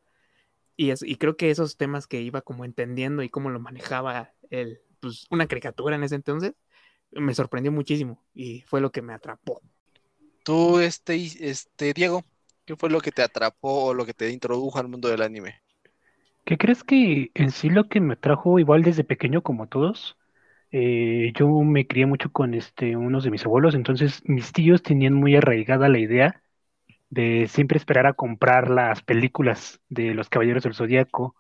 Y, es, y creo que esos temas que iba como entendiendo y cómo lo manejaba el, pues, una caricatura en ese entonces, me sorprendió muchísimo y fue lo que me atrapó. Tú, este, este, Diego, ¿qué fue lo que te atrapó o lo que te introdujo al mundo del anime? ¿Qué crees que en sí lo que me trajo igual desde pequeño como todos? eh, yo me crié mucho con este, unos de mis abuelos, entonces mis tíos tenían muy arraigada la idea de siempre esperar a comprar las películas de los Caballeros del Zodíaco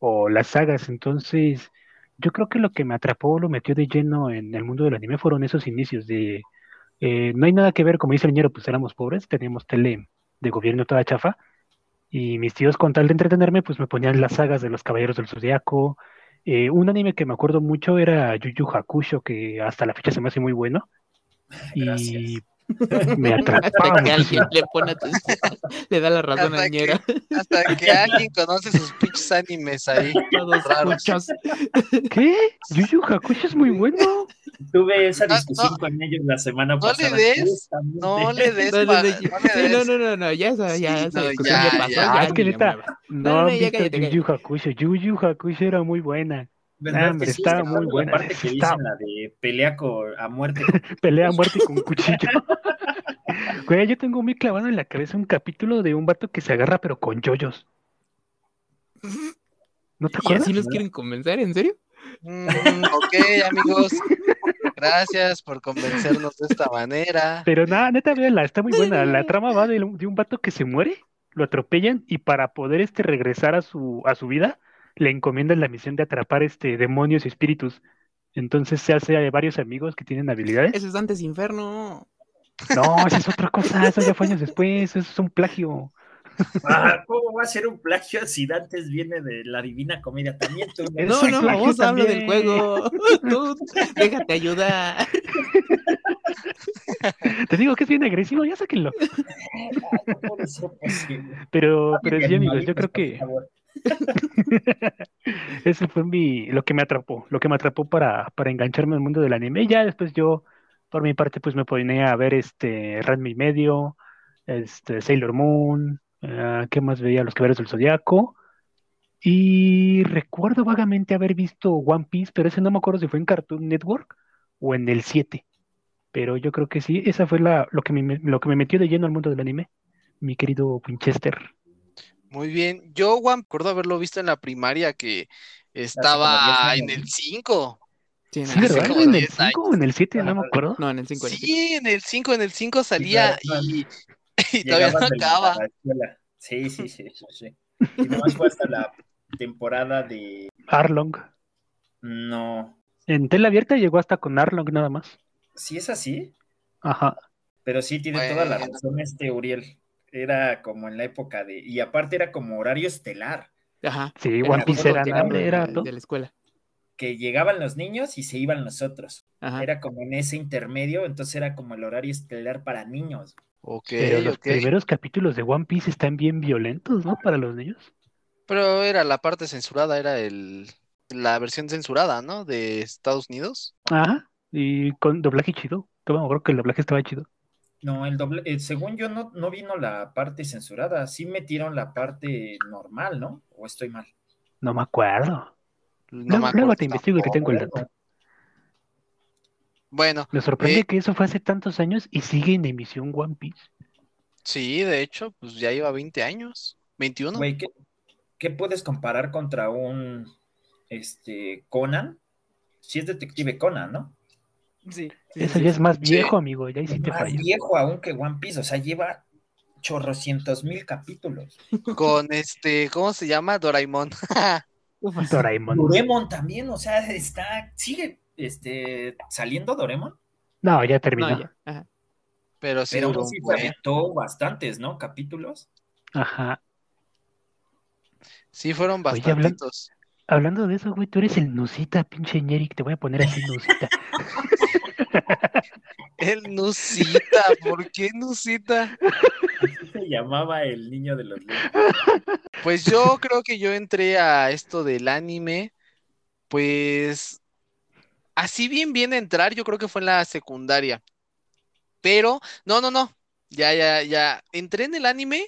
o las sagas. Entonces, yo creo que lo que me atrapó, lo metió de lleno en el mundo del anime fueron esos inicios de eh, no hay nada que ver, como dice el ñero, pues éramos pobres, teníamos tele de gobierno toda chafa. Y mis tíos, con tal de entretenerme, pues me ponían las sagas de los Caballeros del Zodiaco. Eh, un anime que me acuerdo mucho era Yu Yu Hakusho, que hasta la fecha se me hace muy bueno. Y. me atrapaba Hasta que alguien le pone atención, le da la razón Hasta a Ñera. Hasta que alguien conoce sus pinches animes ahí. Todos raros. muchos. ¿Qué? Yu Yu Hakusho es muy bueno. Tuve esa No, discusión no. con ellos la semana No pasada. le des. No le des, No, no, no, no le des. no, no, no, no, ya esa, ya Sí, esa no, discusión ya, ya pasó. ya. ya es que neta, no, no, han ya visto cállate, Yu Yu Hakusho. Yu Yu Hakusho era muy buena. ¿Verdad hombre, que sí? estaba Está muy la buena, parte que está- dicen la de pelea con- a muerte. Pelea a muerte con cuchillo. Güey, yo tengo muy clavado en la cabeza un capítulo de un vato que se agarra pero con yoyos. ¿No te ¿Y acuerdas? así nos quieren convencer? ¿En serio? Mm, ok, amigos. Gracias por convencernos de esta manera. Pero nada, neta, véanla, está muy buena. La trama va de, un- de un vato que se muere, lo atropellan y para poder este regresar a su, a su vida, le encomiendan la misión de atrapar este demonios y espíritus. Entonces se hace a varios amigos que tienen habilidades. Eso es Dantes Inferno. No, esa es otra cosa, eso ya fue años después, eso es un plagio. Ah, ¿Cómo va a ser un plagio si Dantes viene de la Divina Comedia? También tú. No, no, plagio vamos a hablar del juego. Tú, déjate ayudar. Te digo que es bien agresivo, ya sáquenlo. No puede ser posible. Pero, pero sí, amigos, yo creo que ese fue mi, lo que me atrapó, lo que me atrapó para, engancharme al mundo del anime. Ya después yo, por mi parte, pues me ponía a ver este Ranma y medio, este Sailor Moon, eh, ¿qué más veía? Los Caballeros del Zodiaco. Y recuerdo vagamente haber visto One Piece, pero ese no me acuerdo si fue en Cartoon Network o en el 7. Pero yo creo que sí, esa fue la, lo que me, lo que me metió de lleno al mundo del anime, mi querido Winchester. Muy bien. Yo, Juan, recuerdo haberlo visto en la primaria que estaba en el 5. Sí, en Sí, el Hace ¿verdad? como cinco. ¿En el 10 años. 5 o en el 7? No me acuerdo. No, en el 5. Sí, en el 5, en el 5 salía y, y todavía no acaba. Sí, sí, sí, sí, sí. Y nomás fue hasta la temporada de. Arlong. No. En tela abierta llegó hasta con Arlong nada más. Sí es así, Ajá. pero sí tiene toda la Bueno. razón este Uriel. Era como en la época de. Y aparte era como horario estelar. Ajá. Sí, Era One Piece era, era de, de la escuela. Que llegaban los niños y se iban los otros. Ajá. Era como en ese intermedio, entonces era como el horario estelar para niños. Ok, Pero los primeros capítulos de One Piece están bien violentos, ¿no? Para los niños. Pero era la parte censurada, era el la versión censurada, ¿no? De Estados Unidos. Ajá. Y con doblaje chido. Yo me acuerdo que el doblaje estaba chido. No, el doble, eh, según yo no, no vino la parte censurada, sí metieron la parte normal, ¿no? ¿O estoy mal? No me acuerdo. No luego, me luego acuerdo te investigo te tengo el dato. Bueno, Me sorprende Eh. que eso fue hace tantos años y sigue en emisión One Piece. sí, de hecho, pues ya lleva 20 años, 21. Güey, ¿qué, qué puedes comparar contra un este Conan? Si es detective Conan, ¿no? Sí. Eso ya es más Sí. viejo, amigo. Ya hiciste más fallo. viejo aún que One Piece, o sea, lleva chorrocientos mil capítulos. Con este, ¿cómo se llama? Doraemon. Doraemon. Doraemon también, o sea, está, sigue este, saliendo Doraemon, No, ya No, terminó. ya. Ajá. Pero sí pero duró aún un sí bastantes, ¿no? Capítulos. Ajá. Sí, fueron bastantitos. Hablando de eso, güey, tú eres el Nusita, pinche Ñeric. Te voy a poner así, Nusita. El Nusita, ¿por qué Nusita? Así se llamaba el niño de los lentes. Pues yo creo que yo entré a esto del anime, pues así bien bien entrar, yo creo que fue en la secundaria. Pero, no, no, no, ya, ya, ya, entré en el anime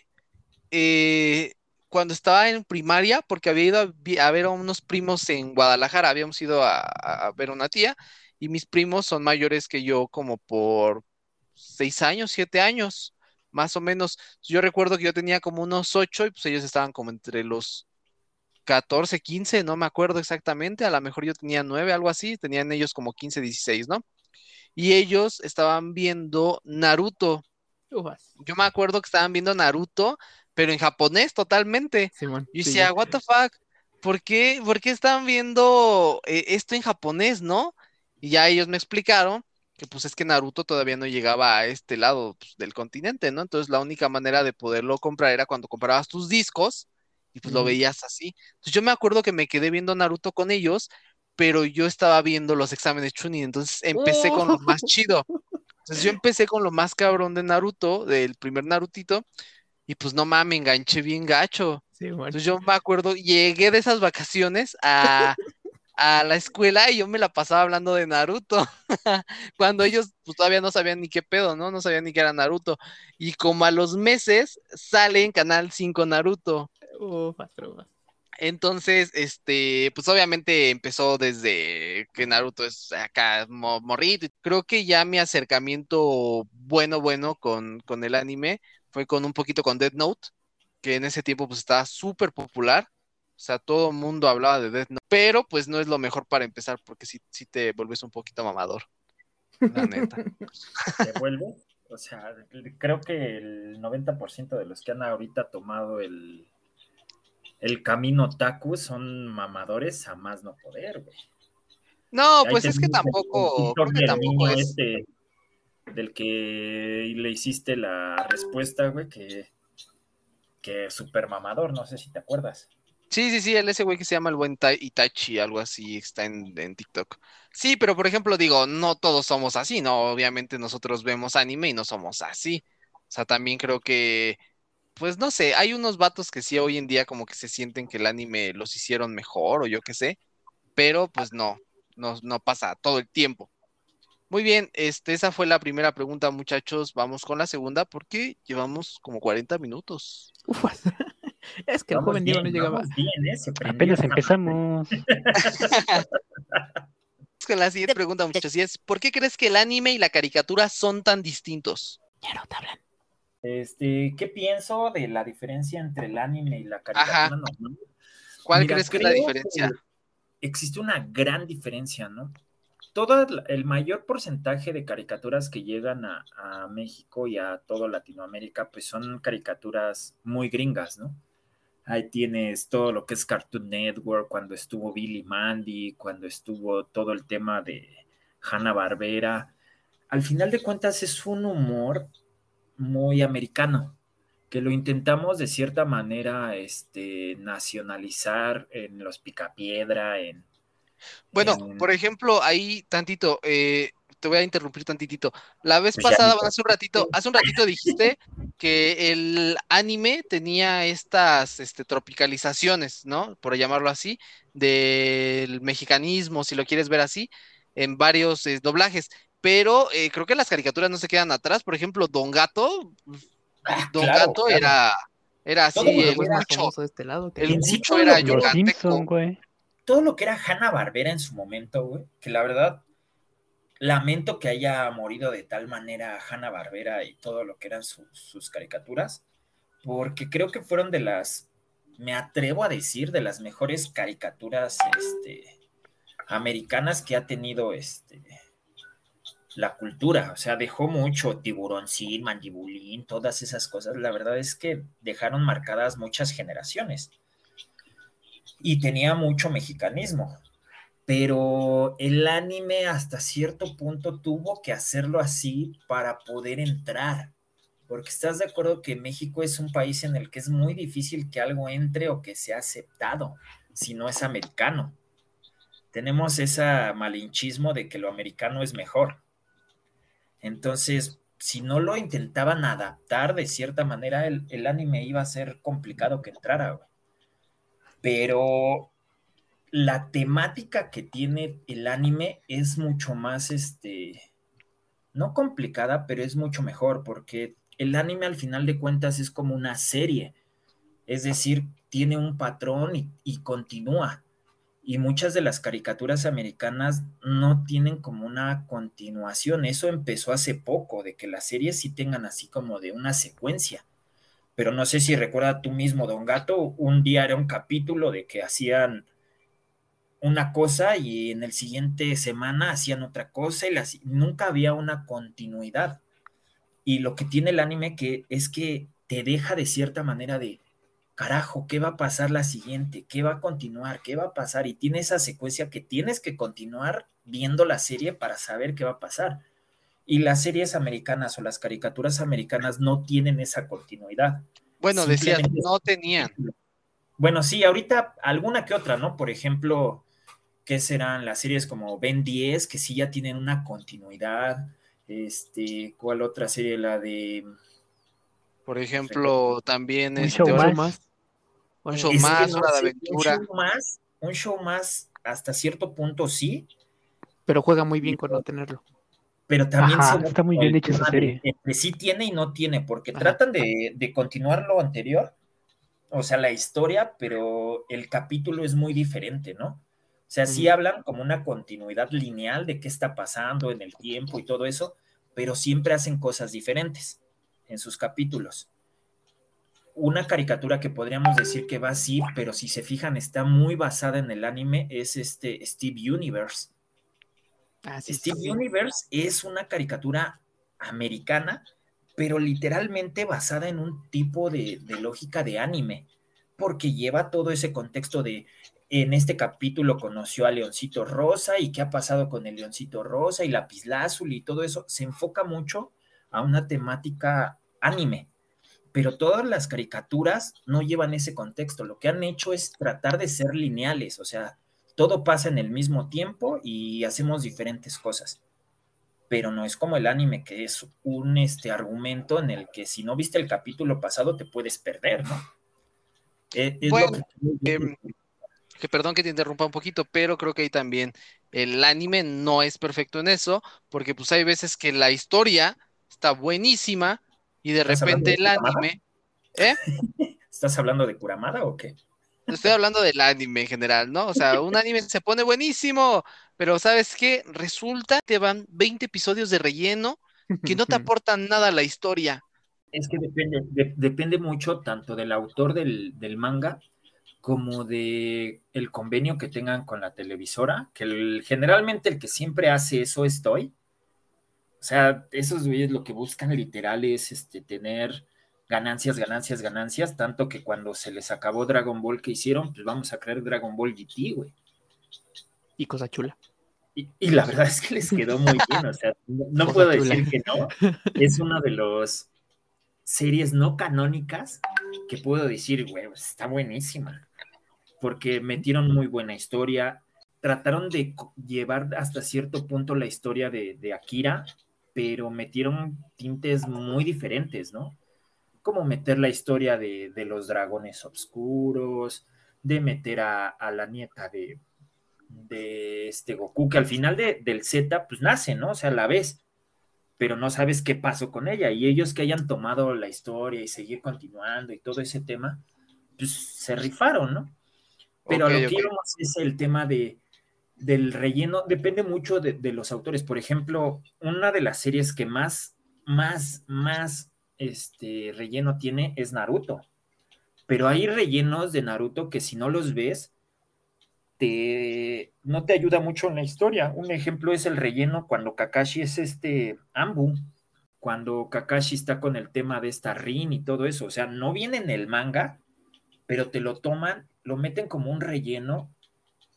eh, cuando estaba en primaria, porque había ido a, ver a unos primos en Guadalajara, habíamos ido a, a ver a una tía, y mis primos son mayores que yo como por seis años, siete años, más o menos. Yo recuerdo que yo tenía como unos ocho y pues ellos estaban como entre los 14, 15, no me acuerdo exactamente, a lo mejor yo tenía nueve, algo así, tenían ellos como 15, 16, ¿no? Y ellos estaban viendo Naruto. Ufas. Yo me acuerdo que estaban viendo Naruto, pero en japonés totalmente. Simón. Sí, decía, what the fuck, ¿por qué, por qué están viendo eh, esto en japonés, no? Y ya ellos me explicaron que pues es que Naruto todavía no llegaba a este lado pues, del continente, ¿no? Entonces la única manera de poderlo comprar era cuando comprabas tus discos y pues lo veías así. Entonces yo me acuerdo que me quedé viendo Naruto con ellos, pero yo estaba viendo los exámenes Chunin, entonces empecé con lo más chido. Entonces yo empecé con lo más cabrón de Naruto, del primer Narutito, y pues no mames, me enganché bien gacho. Simón. Entonces yo me acuerdo, llegué de esas vacaciones a, a la escuela y yo me la pasaba hablando de Naruto, cuando ellos pues, todavía no sabían ni qué pedo, ¿no? No sabían ni qué era Naruto. Y como a los meses sale en Canal 5 Naruto. Ufas, ufas. Entonces, este, pues obviamente empezó desde que Naruto es acá mo- morrito. Creo que ya mi acercamiento bueno, bueno con, con el anime fue con un poquito con Death Note, que en ese tiempo pues estaba súper popular. O sea, todo el mundo hablaba de Death Note, pero pues no es lo mejor para empezar porque sí, sí te vuelves un poquito mamador. La neta. ¿Te vuelve? O sea, creo que el 90% de los que han ahorita tomado el, el camino Taku son mamadores a más no poder, güey. No, Ahí pues es que tampoco, el creo que tampoco es. este, del que le hiciste la respuesta, güey, que, que super mamador, no sé si te acuerdas. Sí, sí, sí, el ese güey que se llama el buen Itachi, algo así, está en, en TikTok. Sí, pero por ejemplo, digo, no todos somos así, ¿no? Obviamente nosotros vemos anime y no somos así. O sea, también creo que, pues no sé, hay unos vatos que sí hoy en día como que se sienten que el anime los hicieron mejor o yo qué sé, pero pues no, no, no pasa todo el tiempo. Muy bien, este, esa fue la primera pregunta, muchachos. Vamos con la segunda porque llevamos como 40 minutos. Es que el Vamos joven Diego no llegaba. bien, ¿eh? Apenas empezamos. Con la siguiente pregunta, muchachos, y es, ¿por qué crees que el anime y la caricatura son tan distintos? Ya no te hablan. Este, ¿qué pienso de la diferencia entre el anime y la caricatura Ajá. normal? ¿Cuál Mira, crees que es la diferencia? Existe una gran diferencia, ¿no? Todo el- el mayor porcentaje de caricaturas que llegan a, a México y a toda Latinoamérica, pues son caricaturas muy gringas, ¿no? Ahí tienes todo lo que es Cartoon Network, cuando estuvo Billy Mandy, cuando estuvo todo el tema de Hanna Barbera. Al final de cuentas es un humor muy americano, que lo intentamos de cierta manera este, nacionalizar en los Picapiedra, en... Bueno, en- por ejemplo, ahí tantito, eh, te voy a interrumpir tantitito. La vez pasada, hace un ratito, hace un ratito dijiste que el anime tenía estas este, tropicalizaciones, ¿no? Por llamarlo así, del mexicanismo, si lo quieres ver así, en varios eh, doblajes. Pero eh, creo que las caricaturas no se quedan atrás. Por ejemplo, Don Gato, Ah, Don claro, Gato claro. era, era así, el más mucho, este lado. el mucho todo era lo- Los yucateco. Simpson, güey. todo lo que era Hanna Barbera en su momento, güey, que la verdad lamento que haya morido de tal manera Hanna Barbera y todo lo que eran sus, caricaturas, porque creo que fueron de las, me atrevo a decir, de las mejores caricaturas este, americanas que ha tenido este, la cultura. O sea, dejó mucho tiburoncín, mandibulín, todas esas cosas. La verdad es que dejaron marcadas muchas generaciones y tenía mucho mexicanismo. Pero el anime hasta cierto punto tuvo que hacerlo así para poder entrar. Porque estás de acuerdo que México es un país en el que es muy difícil que algo entre o que sea aceptado si no es americano. Tenemos ese malinchismo de que lo americano es mejor. Entonces, si no lo intentaban adaptar de cierta manera, el, el anime iba a ser complicado que entrara. pero la temática que tiene el anime es mucho más, este, no complicada, pero es mucho mejor, porque el anime al final de cuentas es como una serie, es decir, tiene un patrón y, continúa. Y muchas de las caricaturas americanas no tienen como una continuación. Eso empezó hace poco, de que las series sí tengan así como de una secuencia pero no sé si recuerda tú mismo, Don Gato, un día era un capítulo de que hacían una cosa y en el siguiente semana hacían otra cosa y las, nunca había una continuidad. Y lo que tiene el anime que es que te deja de cierta manera de, carajo, ¿qué va a pasar la siguiente? ¿Qué va a continuar? ¿Qué va a pasar? Y tiene esa secuencia que tienes que continuar viendo la serie para saber qué va a pasar. Y las series americanas o las caricaturas americanas no tienen esa continuidad. Bueno, decías, no tenían. Bueno, sí, ahorita alguna que otra, ¿no? Por ejemplo, ¿qué serán las series como Ben 10, que sí ya tienen una continuidad? Este, ¿cuál otra serie? La de... Por ejemplo, también Un este, show más. Bueno, show Es más, no Hora de Aventura. Un show más, un show más hasta cierto punto sí, pero juega muy bien con no tenerlo. pero también Ajá, se está muy bien hecha esa serie. entre sí tiene y no tiene, porque Ajá. tratan de, de continuar lo anterior, o sea, la historia, pero el capítulo es muy diferente, ¿no? O sea, sí hablan como una continuidad lineal de qué está pasando en el tiempo y todo eso, pero siempre hacen cosas diferentes en sus capítulos. Una caricatura que podríamos decir que va así, pero si se fijan está muy basada en el anime, es este Steve Universe. Ah, Steve sí. Universe es una caricatura americana, pero literalmente basada en un tipo de, de lógica de anime, porque lleva todo ese contexto de en este capítulo conoció a Leoncito Rosa y qué ha pasado con el Leoncito Rosa y la Pislázuli y todo eso. Se enfoca mucho a una temática anime, pero todas las caricaturas no llevan ese contexto. Lo que han hecho es tratar de ser lineales, o sea, todo pasa en el mismo tiempo y hacemos diferentes cosas. Pero no es como el anime, que es un este, argumento en el que si no viste el capítulo pasado te puedes perder, ¿no? Eh, bueno, em, que perdón que te interrumpa un poquito, pero creo que ahí también el anime no es perfecto en eso, porque pues hay veces que la historia está buenísima y de repente el anime... ¿Eh? ¿Estás hablando de Kuramada o qué? Estoy hablando del anime en general, ¿no? O sea, un anime se pone buenísimo, pero ¿sabes qué? Resulta que van 20 episodios de relleno que no te aportan nada a la historia. Es que depende, depende mucho tanto del autor del, del manga como de el convenio que tengan con la televisora, que generalmente el que siempre hace eso es Toy. O sea, esos güeyes lo que buscan literal es este, tener ganancias, ganancias, ganancias, tanto que cuando se les acabó Dragon Ball que hicieron, pues vamos a crear Dragon Ball GT, güey. Y cosa chula. Y, la verdad es que les quedó muy bien, o sea, no, puedo decir que no. Es una de las series no canónicas que puedo decir, güey, está buenísima porque metieron muy buena historia, trataron de llevar hasta cierto punto la historia de, Akira, pero metieron tintes muy diferentes, ¿no? Como meter la historia de, los dragones oscuros, de meter a, la nieta de, este Goku, que al final del Z, pues nace, ¿no? O sea, la ves, pero no sabes qué pasó con ella. Y ellos que hayan tomado la historia y seguir continuando y todo ese tema, pues se rifaron, ¿no? Pero lo que íbamos es el tema de, del relleno, depende mucho de, los autores. Por ejemplo, una de las series que más, más, más este, relleno tiene es Naruto. Pero hay rellenos de Naruto que si no los ves, te, no te ayuda mucho en la historia. Un ejemplo es el relleno cuando Kakashi es este Ambu, cuando Kakashi está con el tema de esta Rin y todo eso. O sea, no viene en el manga, pero te lo toman lo meten como un relleno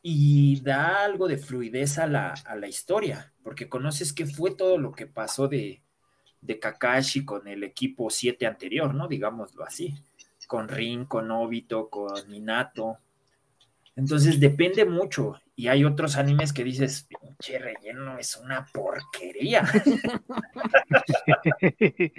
y da algo de fluidez a la, historia, porque conoces qué fue todo lo que pasó de, de Kakashi con el equipo 7 anterior, ¿no? Digámoslo así, con Rin, con Obito, con Minato. Entonces depende mucho. Y hay otros animes que dices, pinche relleno es una porquería.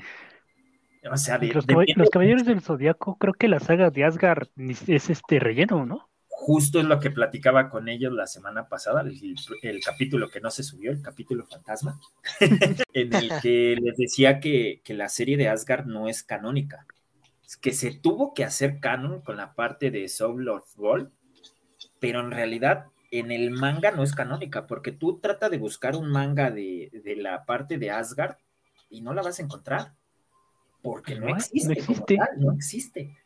O sea, los, Caballeros del Zodiaco, creo que la saga de Asgard es este relleno, ¿no? Justo es lo que platicaba con ellos la semana pasada, el, capítulo que no se subió, el capítulo fantasma, en el que les decía que, la serie de Asgard no es canónica, que se tuvo que hacer canon con la parte de Soul of Gold, pero en realidad en el manga no es canónica, porque tú trata de buscar un manga de, de la parte de Asgard y no la vas a encontrar porque no, existe, no existe. no existe.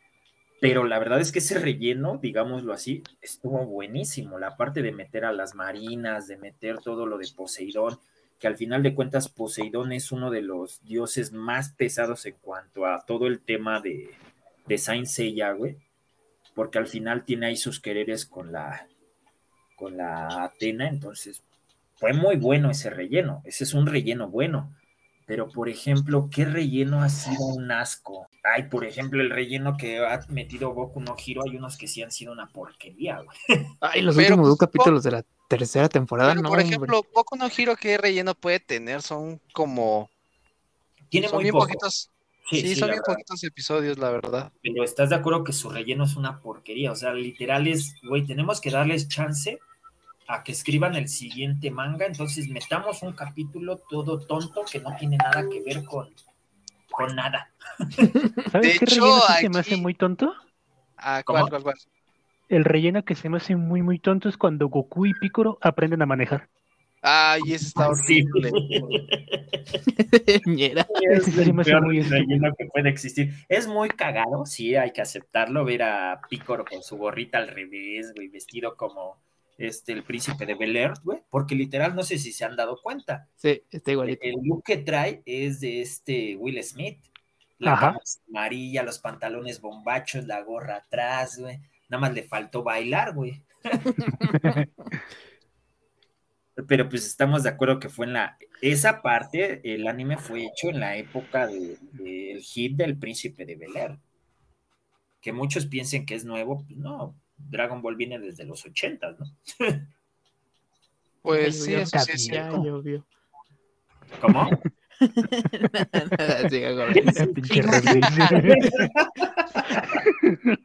Pero la verdad es que ese relleno, digámoslo así, estuvo buenísimo. La parte de meter a las marinas, de meter todo lo de Poseidón, que al final de cuentas Poseidón es uno de los dioses más pesados en cuanto a todo el tema de, de Saint Seiya, güey. Porque al final tiene ahí sus quereres con la, con la Atena, entonces fue muy bueno ese relleno. Ese es un relleno bueno pero por ejemplo, ¿qué relleno ha sido un asco? Ay, por ejemplo, el relleno que ha metido Boku no Hiro, hay unos que sí han sido una porquería, güey. Ay, los últimos dos capítulos de la tercera temporada, ¿no? Por ejemplo, Boku no Hiro, ¿qué relleno puede tener? Son como. Tiene muy poquitos. Sí, son bien poquitos episodios, la verdad. Pero estás de acuerdo que su relleno es una porquería. O sea, literal es, güey, tenemos que darles chance a que escriban el siguiente manga, entonces metamos un capítulo todo tonto que no tiene nada que ver con, con nada. ¿Sabes qué relleno se me hace muy tonto? Ah, ¿cuál, cuál, cuál? El relleno que se me hace muy, muy tonto es cuando Goku y Piccolo aprenden a manejar. Ay, ese está horrible. es el peor relleno que puede existir. Es muy cagado, sí, hay que aceptarlo, ver a Piccolo con su gorrita al revés, güey, vestido como este, el príncipe de Bel Air, güey, porque literal no sé si se han dado cuenta. Sí, está igualito. El look que trae es de este Will Smith. La Ajá. camisa amarilla, los pantalones bombachos, la gorra atrás, güey. Nada más le faltó bailar, güey. Pero pues estamos de acuerdo que fue en la... Esa parte, el anime fue hecho en la época del de, del hit del príncipe de Bel Air. Que muchos piensen que es nuevo, pues no. Dragon Ball viene desde los 80, ¿no? Pues sí, eso sí es cierto. ¿Cómo?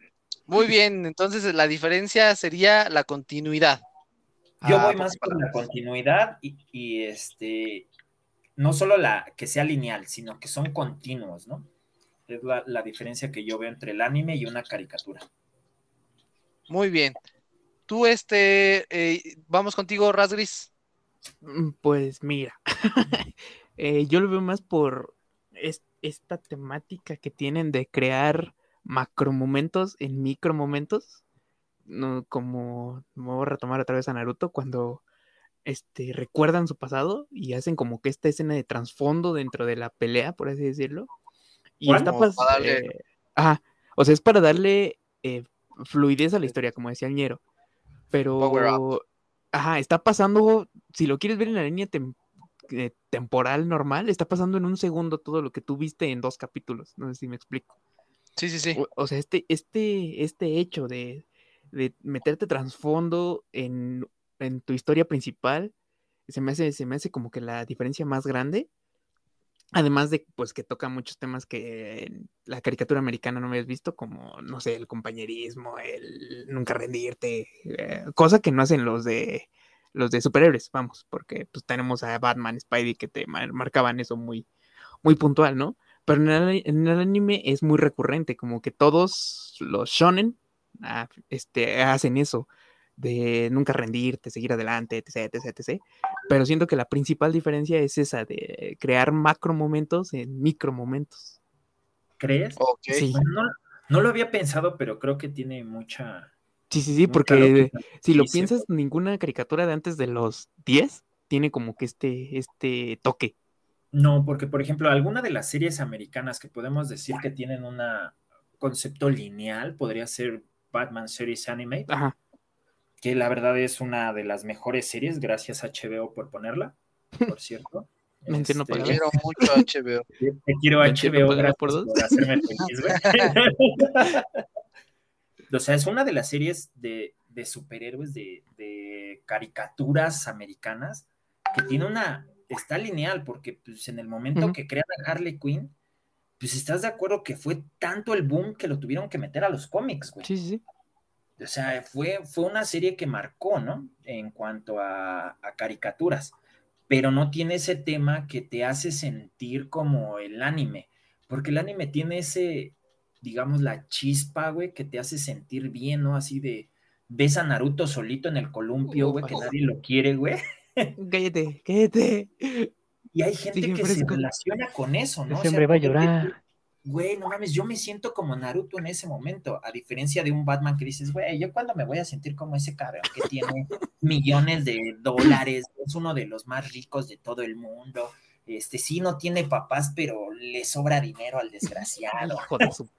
Muy bien, entonces la diferencia sería la continuidad. Yo Ah, voy pocas más por la continuidad y, y, este, no solo la que sea lineal, sino que son continuos, ¿no? Es la, la diferencia que yo veo entre el anime y una caricatura. Muy bien. Tú, este, eh, vamos contigo, Rasgris. Mm, Pues mira, eh, yo lo veo más por es- esta temática que tienen de crear macromomentos en micromomentos, no, como me voy a retomar otra vez a Naruto cuando este, recuerdan su pasado y hacen como que esta escena de trasfondo dentro de la pelea, por así decirlo. Y ¿Cuál? está para darle- eh, ajá, o sea, es para darle eh, fluidez a la historia, como decía el ñero. Pero, Power ajá, está pasando, si lo quieres ver en la línea tem- eh, temporal normal, está pasando en un segundo todo lo que tú viste en dos capítulos. No sé si me explico. Sí, sí, sí. O, o sea, este, este, este hecho de, de meterte trasfondo en, en tu historia principal, se me hace, se me hace como que la diferencia más grande. Además de pues que toca muchos temas que en la caricatura americana no habías visto, como, no sé, el compañerismo, el nunca rendirte, eh, cosa que no hacen los de los de superhéroes, vamos, porque pues tenemos a Batman, Spidey que te mar- marcaban eso muy, muy puntual, ¿no? Pero en el, en el anime es muy recurrente, como que todos los shonen ah, este, hacen eso, de nunca rendirte, seguir adelante, etc, etc, etc. Pero siento que la principal diferencia es esa de crear macro momentos en micro momentos. ¿Crees? Ok. Sí, Bueno, no, no lo había pensado, pero creo que tiene mucha... sí, sí, sí, porque lógica. si lo piensas, ninguna caricatura de antes de los 10 tiene como que este, este toque. No, porque por ejemplo, alguna de las series americanas que podemos decir que tienen un concepto lineal podría ser Batman Series Anime, Ajá. Que la verdad es una de las mejores series, gracias a HBO por ponerla, por cierto. Menciono Este, Te palabras. quiero mucho HBO. Te quiero Menciono HBO, gracias por por, dos. hacerme feliz, güey. o sea, es una de las series de, de superhéroes, de, de caricaturas americanas, que tiene una, está lineal, porque pues en el momento que crean a Harley Quinn, pues estás de acuerdo que fue tanto el boom que lo tuvieron que meter a los cómics, güey. Sí, sí, sí. O sea, fue, fue una serie que marcó, ¿no? En cuanto a, a caricaturas, pero no tiene ese tema que te hace sentir como el anime, porque el anime tiene ese, digamos, la chispa, güey, que te hace sentir bien, ¿no? Así de, ves a Naruto solito en el columpio, güey, que nadie lo quiere, güey. Cállate, cállate. Y hay gente que se relaciona con eso, ¿no? O Ese sea, hombre va a llorar. Güey, no mames, yo me siento como Naruto en ese momento, a diferencia de un Batman que dices, güey, yo cuando me voy a sentir como ese cabrón que tiene millones de dólares, es uno de los más ricos de todo el mundo, este sí no tiene papás, pero le sobra dinero al desgraciado.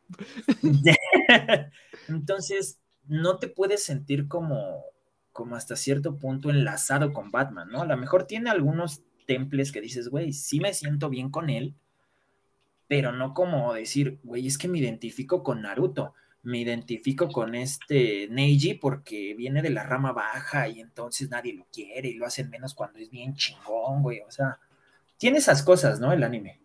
Entonces, no te puedes sentir como, como hasta cierto punto enlazado con Batman, ¿no? A lo mejor tiene algunos temples que dices, güey, sí me siento bien con él, pero no como decir, güey, es que me identifico con Naruto, me identifico con este Neji porque viene de la rama baja y entonces nadie lo quiere y lo hacen menos cuando es bien chingón, güey, o sea, tiene esas cosas, ¿no? El anime.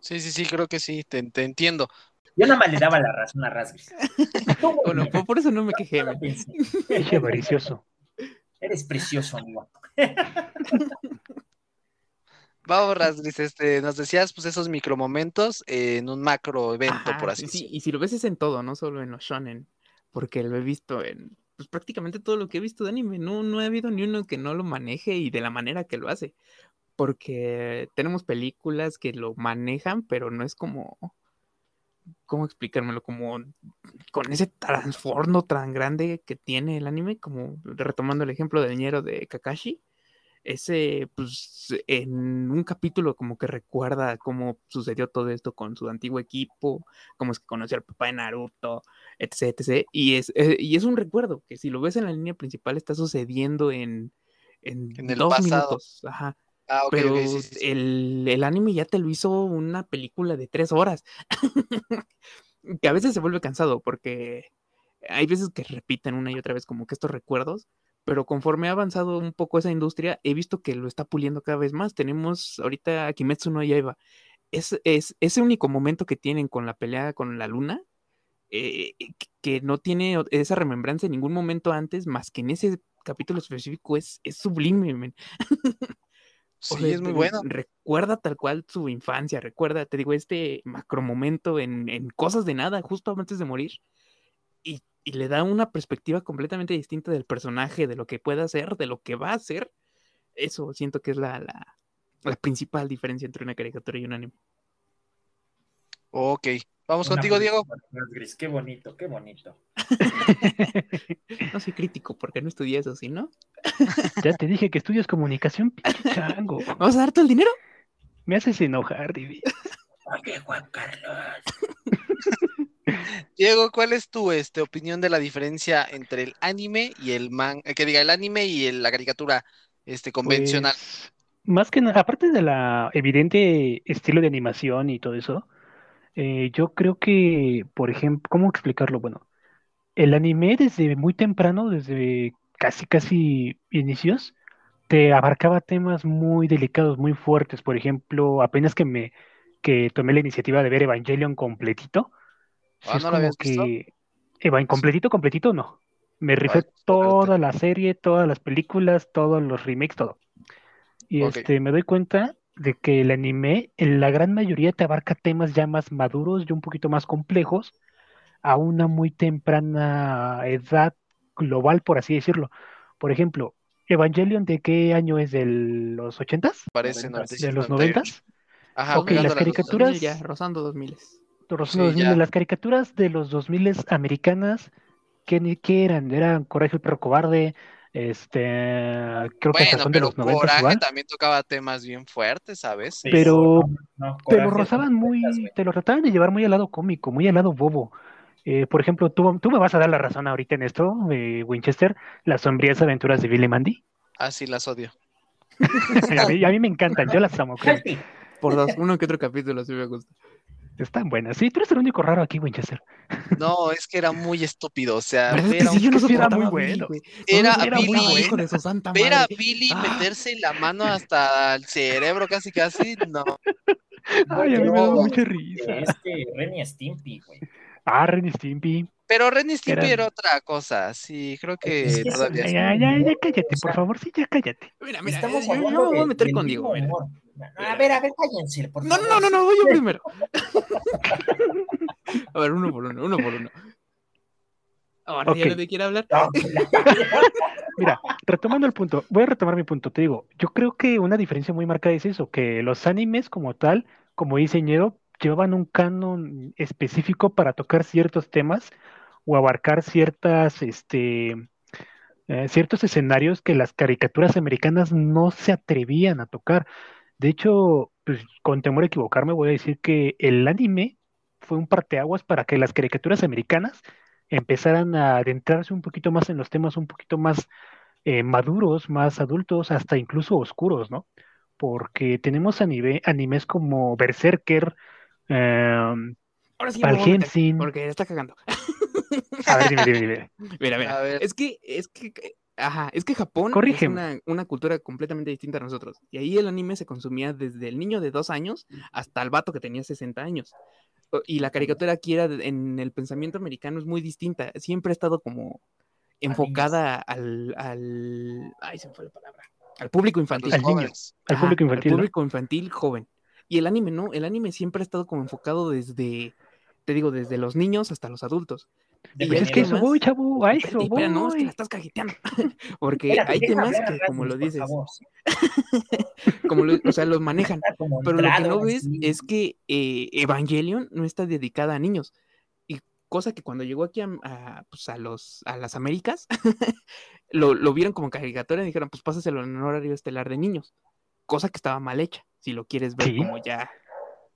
Sí, sí, sí, creo que sí, te, te entiendo. Yo nada más le daba la razón a Rasgris. Bueno, por, por eso no me quejé. no avaricioso. Eres precioso, amigo. Vamos, Rasgris, este, nos decías, pues, esos micromomentos en un macro evento, Ajá, por así sí, decirlo. y si lo ves es en todo, no solo en los shonen, porque lo he visto en pues, prácticamente todo lo que he visto de anime, no, no ha habido ni uno que no lo maneje y de la manera que lo hace, porque tenemos películas que lo manejan, pero no es como, ¿cómo explicármelo? Como con ese trastorno tan grande que tiene el anime, como retomando el ejemplo del ñero de Kakashi, ese, pues, en un capítulo como que recuerda cómo sucedió todo esto con su antiguo equipo, cómo es que conoció al papá de Naruto, etc, etc. Y es, eh, y es un recuerdo que si lo ves en la línea principal está sucediendo en, en, En el dos pasado. minutos. Ajá. Ah, Pero ok, sí, sí, sí. El, el anime ya te lo hizo una película de tres horas. que a veces se vuelve cansado porque hay veces que repiten una y otra vez como que estos recuerdos, pero conforme ha avanzado un poco esa industria, he visto que lo está puliendo cada vez más. Tenemos ahorita a Kimetsu no Yaiba. Es, es ese único momento que tienen con la pelea con la luna, eh, que- no tiene o- esa remembranza en ningún momento antes, más que en ese capítulo específico, es, es sublime, men. O Sí, sea, es muy bueno. Recuerda tal cual su infancia, recuerda, te digo, este macro momento en, en cosas de nada, justo antes de morir, y, y le da una perspectiva completamente distinta del personaje, de lo que puede hacer, de lo que va a hacer. Eso siento que es la, la, la principal diferencia entre una caricatura y un anime. Ok. Vamos Una contigo, Diego. gris. Qué bonito, qué bonito. No soy crítico porque no estudié eso, ¿sí, no? Ya te dije que estudias comunicación, chango. ¿Vamos a dar todo el dinero? Me haces enojar, Divi. Oye, Juan Carlos. Diego, ¿cuál es tu este, opinión de la diferencia entre el anime y el man, eh, que diga el anime y la caricatura este convencional? Pues, más que nada, aparte de la evidente estilo de animación y todo eso, eh, yo creo que, por ejemplo, ¿cómo explicarlo? Bueno, el anime desde muy temprano, desde casi casi inicios, te abarcaba temas muy delicados, muy fuertes. Por ejemplo, apenas que me que tomé la iniciativa de ver Evangelion completito, sí Ah, es ¿no lo como habías visto? que Evan completito, completito, no. Me rifé Ay, toda la serie, todas las películas, todos los remakes, todo. Y este, me doy cuenta de que el anime, en la gran mayoría, te abarca temas ya más maduros y un poquito más complejos a una muy temprana edad global, por así decirlo. Por ejemplo, Evangelion, ¿de qué año es? ¿De los ochentas? Parece Noventas. ¿De los 97, noventas? Ajá, Ok, las los caricaturas- 2000 ya, rozando 2000. Los Sí, 2000, ya. las caricaturas de los 2000 americanas, ¿qué, qué eran? Eran Coraje el perro cobarde, este, creo que hasta Bueno, son de los 90 Coraje igual, también tocaba temas bien fuertes, ¿sabes? Sí, Pero no, no, te lo rozaban muy, te lo trataban de llevar muy al lado cómico, muy al lado bobo. Eh, por ejemplo, tú, tú me vas a dar la razón ahorita en esto, eh, Winchester, las sombrías aventuras de Billy Mandy. Así las odio. a, mí, a mí me encantan, yo las amo. Sí. Por dos, uno que otro capítulo sí me gusta. Están buenas. Sí, tú eres el único raro aquí, Winchester. No, es que era muy estúpido, o sea, Yo no era muy Billy, bueno. Era No, Billy- bueno, hijo de su santa ver a madre. Billy Ah. meterse la mano hasta el cerebro casi casi, no. Ay, a mí me da mucha risa. Este, Ren y Stimpy, güey. Ah, Ren y Stimpy. Pero Ren y Stimpy era otra cosa, sí, creo que Es que todavía Ya, ya, ya cállate, O sea, por favor, sí, ya cállate. Mira, mira, Estamos yo, yo me voy a meter del A ver, a ver, cállense, por No, favor. no, no, no, voy yo primero. A ver, uno por uno, uno por uno. Ahora ya Ok. nadie quiere hablar. No, Mira, retomando el punto, voy a retomar mi punto. Te digo, yo creo que una diferencia muy marcada es eso, que los animes como tal, como dice Ñero, llevaban un canon específico para tocar ciertos temas o abarcar ciertas, este, eh, ciertos escenarios que las caricaturas americanas no se atrevían a tocar. De hecho, pues, con temor a equivocarme, voy a decir que el anime fue un parteaguas para que las caricaturas americanas empezaran a adentrarse un poquito más en los temas un poquito más eh, maduros, más adultos, hasta incluso oscuros, ¿no? Porque tenemos anime- animes como Berserker, em, Ahora sí. Porque está cagando. A ver, dime, dime, dime. Mira, A mira. ver. Es que, es que, ajá, es que Japón es una, una cultura completamente distinta a nosotros. Y ahí el anime se consumía desde el niño de dos años hasta el vato que tenía 60 años. Y la caricatura aquí era en el pensamiento americano es muy distinta. Siempre ha estado como enfocada al, al, ay, se me fue la palabra, al público infantil. Al niño. Al Ajá, público infantil, infantil joven. Y el anime, ¿no? El anime siempre ha estado como enfocado desde, te digo, desde los niños hasta los adultos. Pues es que eso voy, chavo, a eso espera, no, es que voy. la estás cajeteando. Porque Espérate, hay temas que, como lo dices, como lo- o sea, los manejan. Pero lo que no ves así. es que eh, Evangelion no está dedicada a niños. Y cosa que cuando llegó aquí a, a, pues, a los, a las Américas, lo, lo vieron como caricatura y dijeron, pues pásaselo en horario estelar de niños, cosa que estaba mal hecha, si lo quieres ver Sí. como ya,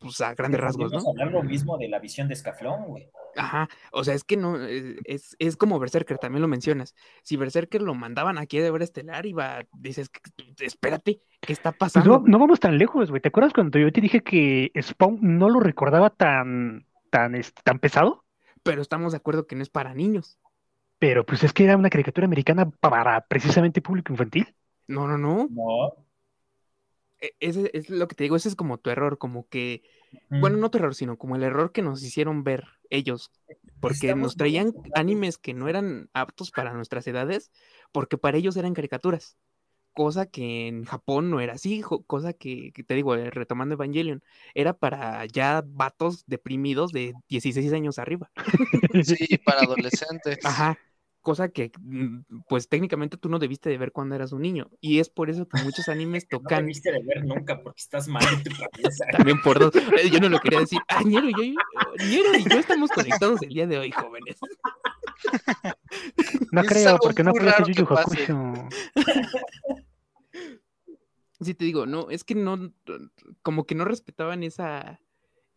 pues a grandes rasgos, ¿no? Hablar lo mismo de la visión de Escaflón, güey. Ajá, o sea, es que no, eh, es, es como Berserker, también lo mencionas. Si Berserker lo mandaban aquí de ver estelar, iba, dices, espérate, ¿qué está Pues pasando? no, no vamos tan lejos, güey. ¿Te acuerdas cuando yo te dije que Spawn no lo recordaba tan, tan, este, tan pesado? Pero estamos de acuerdo que no es para niños. Pero pues es que era una caricatura americana para precisamente público infantil. No, no, no. No. E- Ese es lo que te digo, ese es como tu error, como que, Mm. bueno, no tu error, sino como el error que nos hicieron ver ellos, porque Estamos nos traían animes que no eran aptos para nuestras edades, porque para ellos eran caricaturas, cosa que en Japón no era así, cosa que, que te digo, eh, retomando Evangelion, era para ya vatos deprimidos de 16 años arriba. Sí, para adolescentes. Ajá. Cosa que, mm, pues técnicamente tú no debiste de ver cuando eras un niño. Y es por eso que muchos animes No tocan debiste de ver nunca porque estás mal en tu cabeza. también por dos. Eh, Yo no lo quería decir. Ah, Ñero y yo, Ñero y yo estamos conectados el día de hoy, jóvenes. No Es creo, porque no Yu Yu que pase. Hakusho. Sí, te digo, no, es que no, como que no respetaban esa,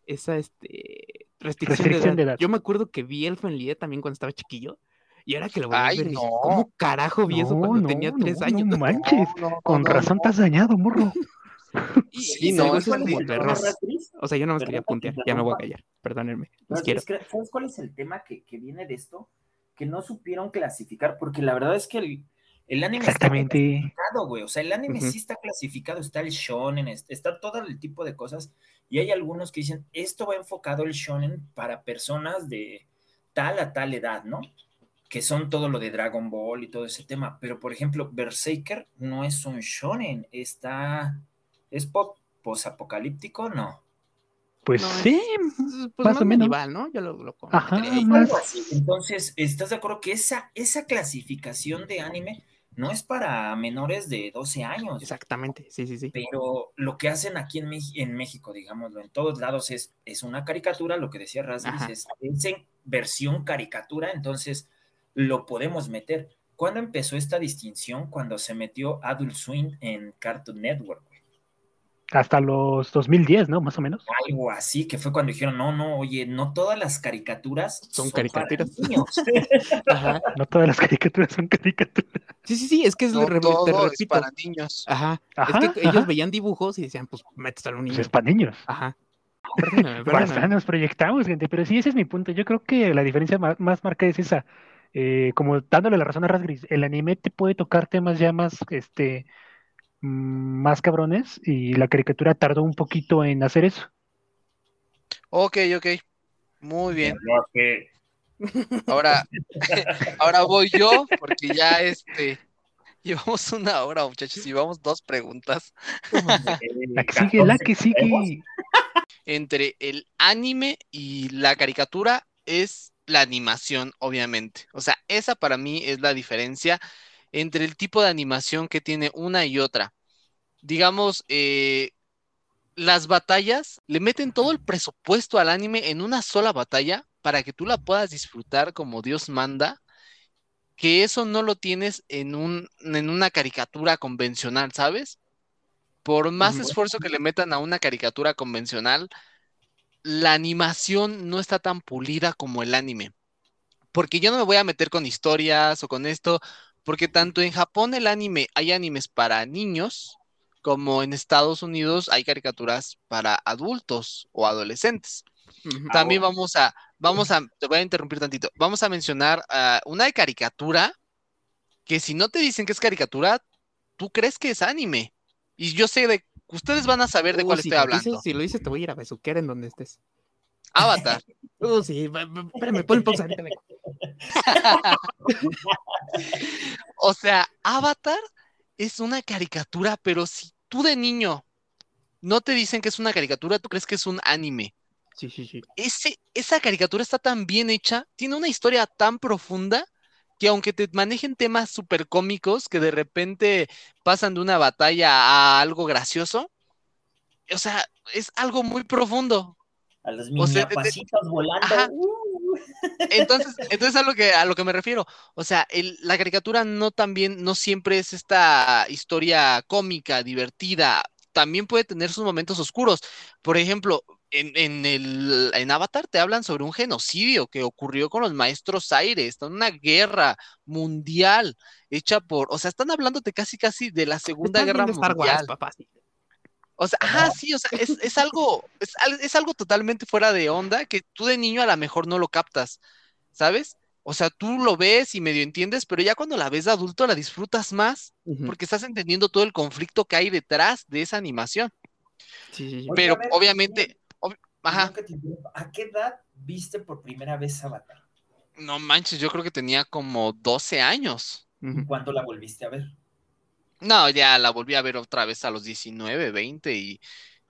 esa, este, restricción, Restricción de, de edad. Yo me acuerdo que vi Elfen Lied también cuando estaba chiquillo. Y ahora que lo voy a Ay, ver, no. ¿cómo carajo vi eso cuando no, tenía tres no años? manches. No, no, Con no, razón no. te has dañado, morro. Y, Sí, y no, es como. Rasgris? O sea, yo no más Perdón quería que te puntear, ya me voy a callar, perdónenme, los No, quiero. es que, ¿Sabes cuál es el tema que, que viene de esto? Que no supieron clasificar, porque la verdad es que el, el anime está clasificado, güey. O sea, el anime sí está clasificado, está el shonen, es- está todo el tipo de cosas. Y hay algunos que dicen, esto va enfocado el shonen para personas de tal a tal edad, ¿no? Que son todo lo de Dragon Ball y todo ese tema. Pero, por ejemplo, Berserker no es un shonen, está... ¿Es pop posapocalíptico? No. Pues No, sí, es- pues más más, o menos. medieval, ¿no? Yo lo, lo Ajá, más- así. Entonces, ¿estás de acuerdo que esa, esa clasificación de anime no es para menores de 12 años? Exactamente, sí, sí, sí. Pero lo que hacen aquí en, en México, digámoslo, en todos lados es, es una caricatura, lo que decía es, es en versión caricatura, entonces lo podemos meter. ¿Cuándo empezó esta distinción? Cuando se metió Adult Swim en Cartoon Network. hasta los 2010, ¿no? Más o menos. Algo así, que fue cuando dijeron, no, no, oye, no todas las caricaturas Son para caricaturas. niños. Ajá. No todas las caricaturas son caricaturas. Sí, sí, sí, es que es, No re- te todo es para niños. Ajá. Ajá, es que ellos veían dibujos y decían, pues méteselo a un Pues niño. es para niños. Ajá. Perdóname, nos proyectamos, gente, pero sí, ese es mi punto. Yo creo que la diferencia ma- más, marcada es esa. Eh, como dándole la razón a Rasgris, el anime te puede tocar temas ya más, este, mm, más cabrones y la caricatura tardó un poquito en hacer eso. Ok, ok. Muy bien. Ahora, ahora voy yo, porque ya este. Llevamos una hora, muchachos, y llevamos dos preguntas. La que sigue, la que sigue. Entre el anime y la caricatura es la animación, obviamente. O sea, esa para mí es la diferencia entre el tipo de animación que tiene una y otra. Digamos, eh, las batallas le meten todo el presupuesto al anime en una sola batalla para que tú la puedas disfrutar como Dios manda, que eso no lo tienes en un, en una caricatura convencional, ¿sabes? Por más esfuerzo que le metan a una caricatura convencional, la animación no está tan pulida como el anime. Porque yo no me voy a meter con historias o con esto, porque tanto en Japón el anime hay animes para niños, como en Estados Unidos hay caricaturas para adultos o adolescentes. También vamos a, vamos a, te voy a interrumpir tantito, vamos a mencionar ah, una de caricatura que si no te dicen que es caricatura, tú crees que es anime. Y yo sé de, ustedes van a saber de Uh, cuál si estoy hablando. dices- si lo dices, te voy a ir a besuquear en donde estés. Avatar. Uh, sí, espérame, pon pausa ahorita. O sea, Avatar es una caricatura, pero si tú de niño no te dicen que es una caricatura, tú crees que es un anime. Sí, sí, sí. Ese, esa caricatura está tan bien hecha, tiene una historia tan profunda que aunque te manejen temas súper cómicos que de repente pasan de una batalla a algo gracioso, o sea, es algo muy profundo. A los O sea, volando. Uh. Entonces, entonces a lo que a lo que me refiero, o sea, el- la caricatura no también, no siempre es esta historia cómica, divertida, también puede tener sus momentos oscuros. Por ejemplo, en, en el en Avatar te hablan sobre un genocidio que ocurrió con los maestros aires, está una guerra mundial hecha por, o sea, están hablándote casi casi de la Segunda Guerra Star Mundial. Wars, papá. sí. O sea, ajá, sí, o sea, es, es algo, es, al- es algo totalmente fuera de onda que tú de niño a lo mejor no lo captas, ¿sabes? O sea, tú lo ves y medio entiendes, pero ya cuando la ves de adulto la disfrutas más porque estás entendiendo todo el conflicto que hay detrás de esa animación. Sí, sí, Pero obviamente, ob- ajá, ¿A qué edad viste por primera vez Avatar? no manches, yo creo que tenía como 12 años. ¿Cuándo la volviste a ver? No, ya la volví a ver otra vez a los 19, 20 y,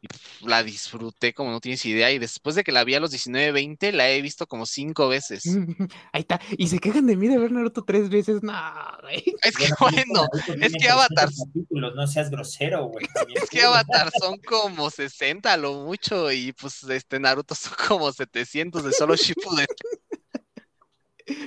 y, la disfruté como no tienes idea. Y después de que la vi a los 19, 20, la he visto como cinco veces. Ahí está. Y se quejan de mí de ver Naruto tres veces. No, güey. Es que Bueno, es que Avatar- 300 capítulos, no seas grosero, güey. es que. Avatar son como 60 a lo mucho y pues este Naruto son como 700 de solo Shippuden.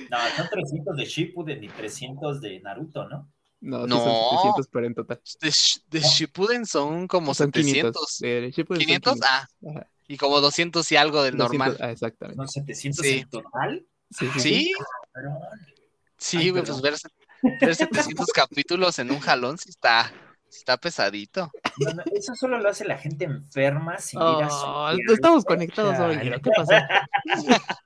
No, son 300 de Shippuden y 300 de Naruto, ¿no? No, sí No. son 700, pero en total. De, Sh- de Shippuden son como son 500. 500. De Shippuden son 500, ah, Ajá. y como 200 y algo del 200, normal. Ah, exactamente. Son 700 Sí. en total. Sí, sí, sí. Sí, sí, güey, pues ver, ver 700 capítulos en un jalón sí está, sí está pesadito. no, no, eso solo lo hace la gente enferma sin ir a Oh, su no estamos conectados hoy, ¿Qué pasó?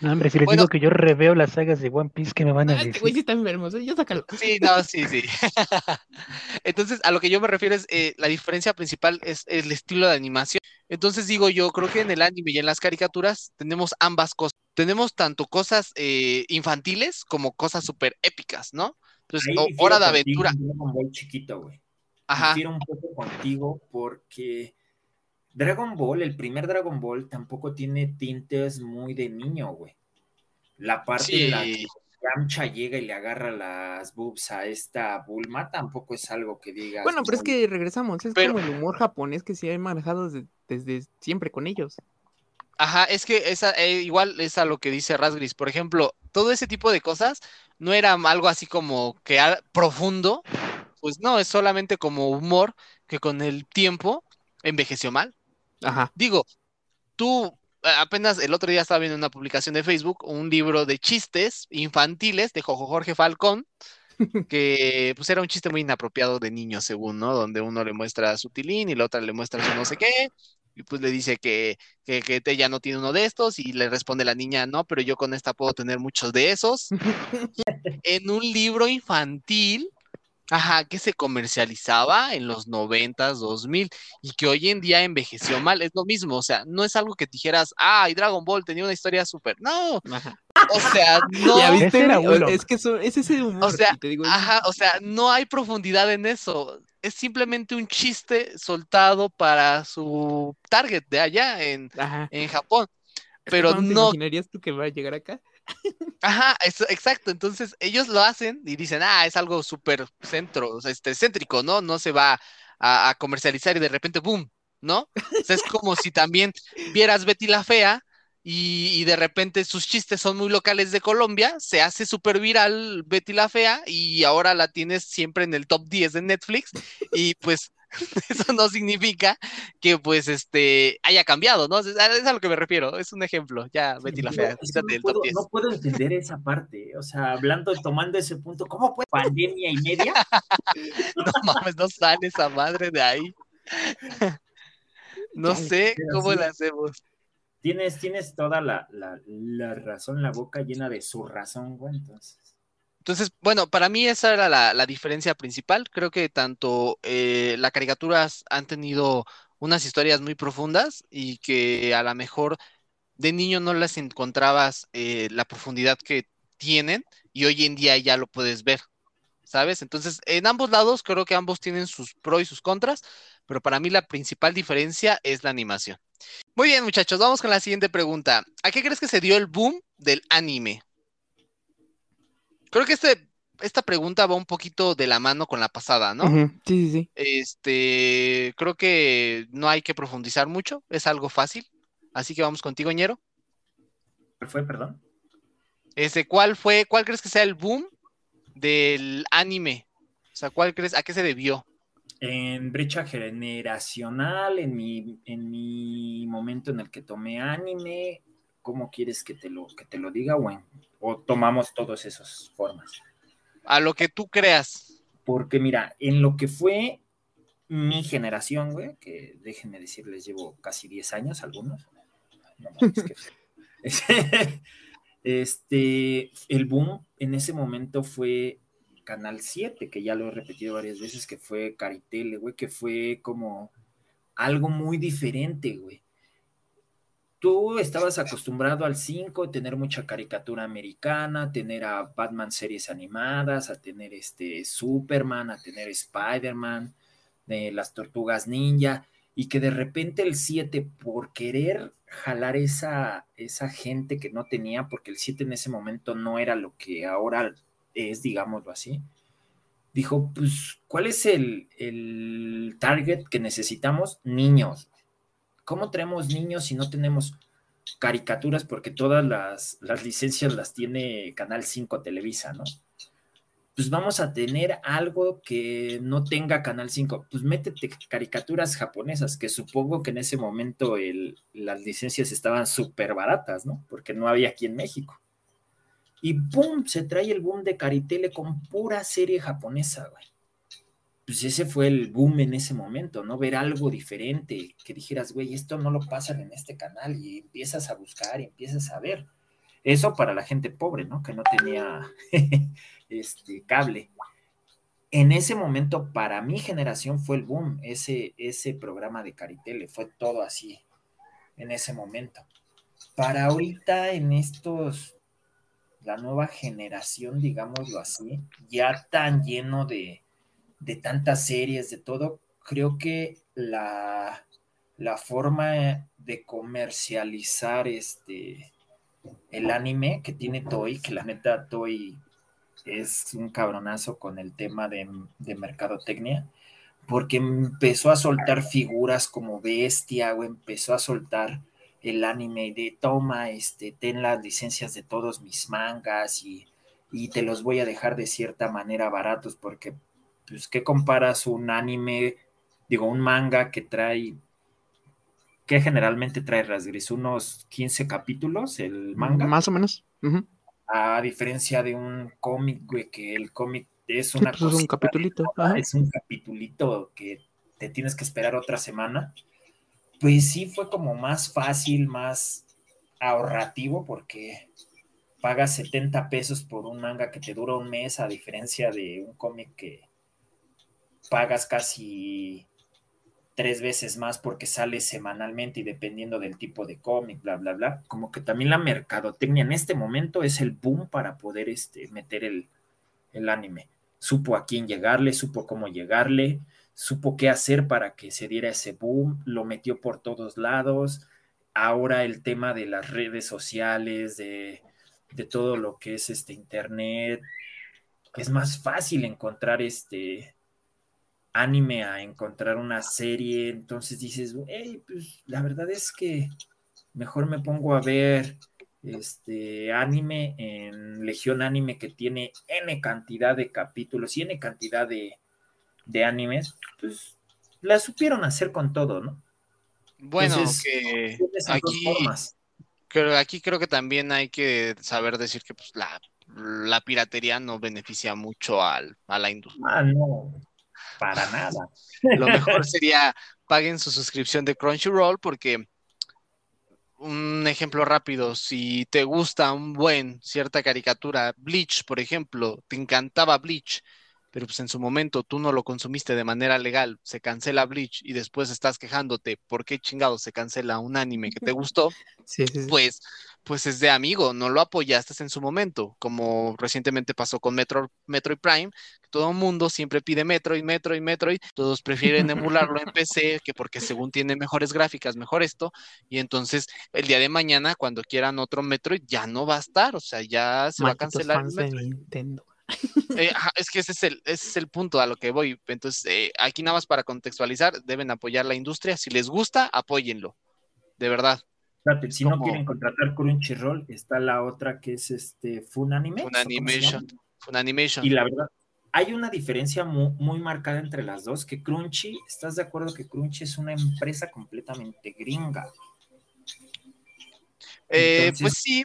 No, hombre, si les Bueno. digo que yo reveo las sagas de One Piece, ¿qué me van a Ah, este güey sí decir? está enfermo, ya sácalo. Sí, no, sí, sí. Entonces, a lo que yo me refiero es, eh, la diferencia principal es el estilo de animación. Entonces digo yo, creo que en el anime y en las caricaturas tenemos ambas cosas. Tenemos tanto cosas eh, infantiles como cosas súper épicas, ¿no? Entonces, Ahí Hora de Aventura. Ball chiquito, güey. Ajá. Un poco contigo porque Dragon Ball, el primer Dragon Ball, tampoco tiene tintes muy de niño, güey. La parte en la que Sí. Yamcha llega y le agarra las boobs a esta Bulma tampoco es algo que digas. Bueno, pero es que regresamos, es Pero- como el humor japonés que se ha manejado desde, desde siempre con ellos. Ajá, es que esa, eh, igual es a lo que dice Rasgris. Por ejemplo, todo ese tipo de cosas no era algo así como que a- profundo, pues no, es solamente como humor que con el tiempo envejeció mal. Ajá. Digo, tú eh, apenas el otro día estaba viendo una publicación de Facebook, un libro de chistes infantiles de Jojo Jorge Falcón, que pues era un chiste muy inapropiado de niños, según, ¿no? Donde uno le muestra su tilín y la otra le muestra su no sé qué, y pues le dice que, que, que ella no tiene uno de estos, y le responde la niña, no, pero yo con esta puedo tener muchos de esos. En un libro infantil. Ajá, que se comercializaba en los 90s, 2000 y que hoy en día envejeció mal. Es lo mismo, o sea, no es algo que dijeras, ah, y Dragon Ball tenía una historia súper. No, Ajá. o sea, no. ¿Ya Ese viste? era güey? uno. Es que eso, ese es el humor. sea, y te digo, Ajá, o sea, no hay profundidad en eso. Es simplemente un chiste soltado para su target de allá en, en Japón. Pero ¿cuándo te no- imaginarías tú que va a llegar acá? Ajá, es- exacto. Entonces ellos lo hacen y dicen, ah, es algo súper centro, este, céntrico, ¿no? No se va a, a comercializar y de repente, ¡boom! ¿No? O sea, es como si también vieras Betty la Fea y, y de repente sus chistes son muy locales de Colombia, se hace súper viral Betty la Fea y ahora la tienes siempre en el top 10 de Netflix y pues eso no significa que pues este haya cambiado, ¿no? Es, es a lo que me refiero, es un ejemplo, ya Betty la Fea, quítate no, del puedo, top 10. no puedo entender esa parte. O sea, hablando, tomando ese punto, ¿cómo puede pandemia y media? No mames, no sale esa madre de ahí. No sé cómo la hacemos. Tienes, tienes toda la, la, la razón, la boca llena de su razón, güey. Entonces, Entonces, bueno, para mí esa era la, diferencia principal. Creo que tanto eh, las caricaturas han tenido unas historias muy profundas y que a lo mejor de niño no las encontrabas eh, la profundidad que tienen y hoy en día ya lo puedes ver, ¿sabes? Entonces, en ambos lados creo que ambos tienen sus pros y sus contras, pero para mí la principal diferencia es la animación. Muy bien, muchachos, vamos con la siguiente pregunta. ¿A qué crees que se dio el boom del anime? Creo que este, esta pregunta va un poquito de la mano con la pasada, ¿no? Sí, sí, sí. Este, creo que no hay que profundizar mucho, es algo fácil. Así que vamos contigo, ñero. ¿cuál fue, perdón? Ese, ¿cuál fue, cuál crees que sea el boom del anime? O sea, ¿cuál crees, a qué se debió? En brecha generacional, en mi, en mi momento en el que tomé anime, ¿cómo quieres que te lo, que te lo diga? O, en- o tomamos todas esas formas. A lo que tú creas. Porque mira, en lo que fue mi generación, güey, que déjenme decirles, llevo casi 10 años algunos. No. Este, el boom en ese momento fue Canal 7, que ya lo he repetido varias veces, que fue Caritele, güey, que fue como algo muy diferente, güey. Tú estabas acostumbrado al 5, tener mucha caricatura americana, tener a Batman series animadas, a tener este Superman, a tener Spider-Man, de las tortugas ninja, y que de repente el 7, por querer jalar esa, esa gente que no tenía, porque el 7 en ese momento no era lo que ahora es, digámoslo así, dijo, pues, ¿cuál es el, el target que necesitamos? Niños. ¿Cómo traemos niños si no tenemos caricaturas? Porque todas las, las licencias las tiene Canal 5 Televisa, ¿no? Pues vamos a tener algo que no tenga Canal 5. Pues métete caricaturas japonesas, que supongo que en ese momento el, las licencias estaban súper baratas, ¿no? Porque no había aquí en México. Y ¡pum! Se trae el boom de Caritele con pura serie japonesa, güey pues ese fue el boom en ese momento, ¿no? Ver algo diferente, que dijeras, güey, esto no lo pasan en este canal y empiezas a buscar y empiezas a ver. Eso para la gente pobre, ¿no? Que no tenía este cable. En ese momento, para mi generación fue el boom, ese, ese programa de Caritele, fue todo así, en ese momento. Para ahorita, en estos, la nueva generación, digámoslo así, ya tan lleno de, de tantas series, de todo, creo que la, la forma de comercializar este el anime que tiene Toy, que la neta Toy es un cabronazo con el tema de, de mercadotecnia, porque empezó a soltar figuras como bestia, o empezó a soltar el anime de toma, este, ten las licencias de todos mis mangas y, y te los voy a dejar de cierta manera baratos, porque pues, ¿qué comparas un anime, digo, un manga que trae, que generalmente trae Rasgris? Unos 15 capítulos, el manga. Más o menos. A diferencia de un cómic, güey, que el cómic es una Sí, pues es un capitulito. Ajá. es un capitulito que te tienes que esperar otra semana. Pues sí fue como más fácil, más ahorrativo, porque pagas 70 pesos por un manga que te dura un mes, a diferencia de un cómic que pagas casi tres veces más porque sale semanalmente y dependiendo del tipo de cómic, bla, bla, bla. Como que también la mercadotecnia en este momento es el boom para poder este, meter el, el anime. Supo a quién llegarle, supo cómo llegarle, supo qué hacer para que se diera ese boom, lo metió por todos lados. Ahora el tema de las redes sociales, de, de todo lo que es este internet, es más fácil encontrar este anime a encontrar una serie, entonces dices, hey, pues la verdad es que mejor me pongo a ver este anime en Legión Anime que tiene N cantidad de capítulos y N cantidad de, de animes, pues la supieron hacer con todo, ¿no? Bueno, Entonces, que aquí, creo, aquí creo que también hay que saber decir que pues, la, la piratería no beneficia mucho al, a la industria. Ah, no, para nada. Lo mejor sería paguen su suscripción de Crunchyroll porque un ejemplo rápido, si te gusta un buen cierta caricatura, Bleach, por ejemplo, te encantaba Bleach, pero pues en su momento tú no lo consumiste de manera legal, se cancela Bleach y después estás quejándote por qué chingado se cancela un anime que te gustó, Sí, sí, sí. pues, pues es de amigo, no lo apoyaste en su momento, como recientemente pasó con Metro, Metroid Prime, que todo el mundo siempre pide Metroid, Metroid, Metroid, todos prefieren emularlo en PC, que porque según tiene mejores gráficas, mejor esto, y entonces el día de mañana, cuando quieran otro Metroid, ya no va a estar, o sea, ya se va a cancelar el fans de. Nintendo. Eh, ajá, es que ese es el, ese es el punto a lo que voy. Entonces, eh, aquí nada más para contextualizar, deben apoyar la industria. Si les gusta, apóyenlo. De verdad. Espérate, si no quieren contratar Crunchyroll, está la otra que es este Funanime. ¿o cómo se Funimation. llama? Funimation. Y la verdad, hay una diferencia mu- muy, marcada entre las dos, que Crunchy, ¿estás de acuerdo que Crunchy es una empresa completamente gringa? Eh, Entonces- pues sí,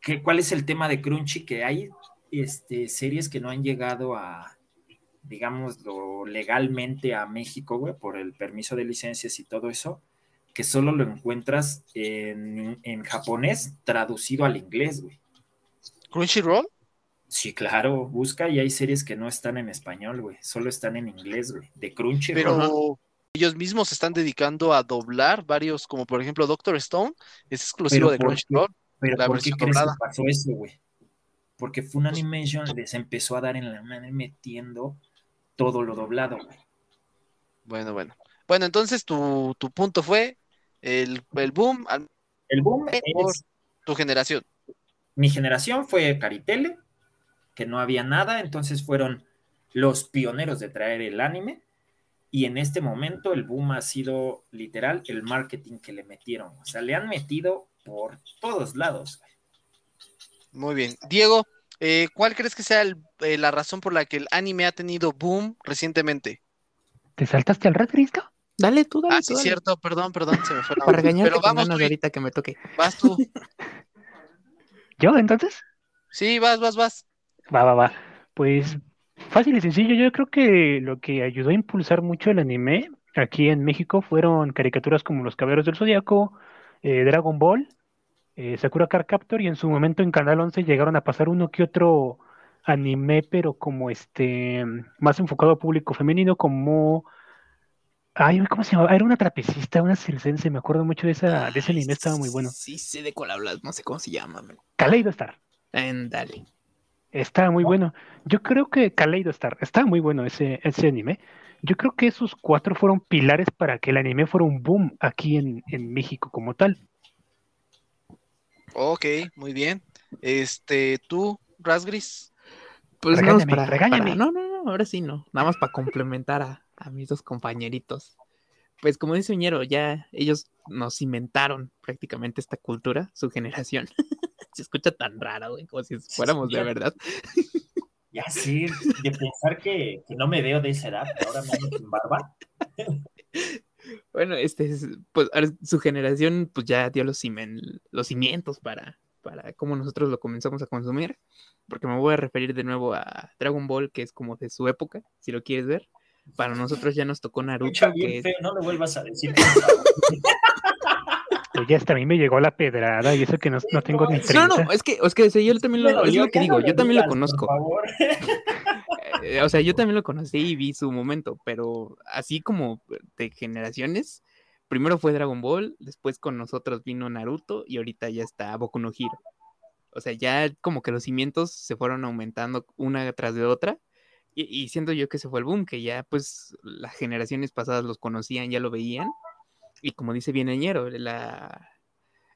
¿Qué, ¿Cuál es el tema de Crunchy? Que hay este, series que no han llegado a, digámoslo, legalmente a México, güey, por el permiso de licencias y todo eso, que solo lo encuentras en, en japonés traducido al inglés, güey. Crunchyroll. Sí, claro, busca y hay series que no están en español, güey, solo están en inglés, güey, de Crunchy. Pero ellos mismos se están dedicando a doblar varios, como por ejemplo Doctor Stone, es exclusivo de. Crunchyroll. Pero la ¿por qué versión crees doblada. que pasó eso, güey? Porque Funimation les empezó a dar en la mano metiendo todo lo doblado, güey. Bueno, bueno. Bueno, entonces tu, tu punto fue el, el boom, al- El boom Por- es tu generación. mi generación fue Caritele, que no había nada, entonces fueron los pioneros de traer el anime. Y en este momento el boom ha sido literal el marketing que le metieron. O sea, le han metido por todos lados. güey. Muy bien. Diego, eh, ¿cuál crees que sea el- eh, la razón por la que el anime ha tenido boom recientemente? ¿Te saltaste al red, Risco? Dale tú, dale Ah, tú, sí, dale. cierto, perdón, perdón, se me fue la Para regañarte Pero vamos, Luis, ahorita que me toque. vas tú. ¿Yo entonces? Sí, vas, vas, vas. Va, va, va. Pues fácil y sencillo. Yo creo que lo que ayudó a impulsar mucho el anime aquí en México fueron caricaturas como Los Caballeros del Zodiaco, eh, Dragon Ball, eh, Sakura Card Captor y en su momento en Canal 11 llegaron a pasar uno que otro anime, pero como este más enfocado a público femenino, como ay, ¿cómo se llamaba? Era una trapecista, una circense, me acuerdo mucho de esa, de ese anime, estaba muy bueno. Sí, sé de cuál hablas, no sé cómo se llama. Kaleido Star. En- dale. Está muy bueno. Yo creo que Kaleido Star, está muy bueno ese, ese anime. Yo creo que esos cuatro fueron pilares para que el anime fuera un boom aquí en, en México como tal. Ok, muy bien. Este, tú, Rasgris. Pues Regáñame, no, para, regáñame. para- No, no, no, ahora sí no. Nada más para complementar a, a mis dos compañeritos. Pues como dice Uñero, ya ellos nos inventaron prácticamente esta cultura, su generación. Se escucha tan raro, güey, como si fuéramos de verdad. Ya sí, de pensar que, que no me veo de esa edad, ahora me sin barba. Bueno, este, es- pues su generación pues ya dio los, cimen- los cimientos para, para cómo nosotros lo comenzamos a consumir. Porque me voy a referir de nuevo a Dragon Ball, que es como de su época, si lo quieres ver. Para nosotros ya nos tocó Naruto, que es- feo, no me vuelvas a decir. Oye, hasta a mí me llegó la pedrada y eso que no, no tengo ni No, 30. No, no, es que, es que o sea, yo también lo, es yo lo que digo, yo también lo conozco. Eh, o sea, yo también lo conocí y vi su momento, pero así como de generaciones, primero fue Dragon Ball, después con nosotros vino Naruto y ahorita ya está Boku no Hero. O sea, ya como que los cimientos se fueron aumentando una tras de otra y, y siento yo que se fue el boom, que ya pues las generaciones pasadas los conocían, ya lo veían y como dice bien Añero, la,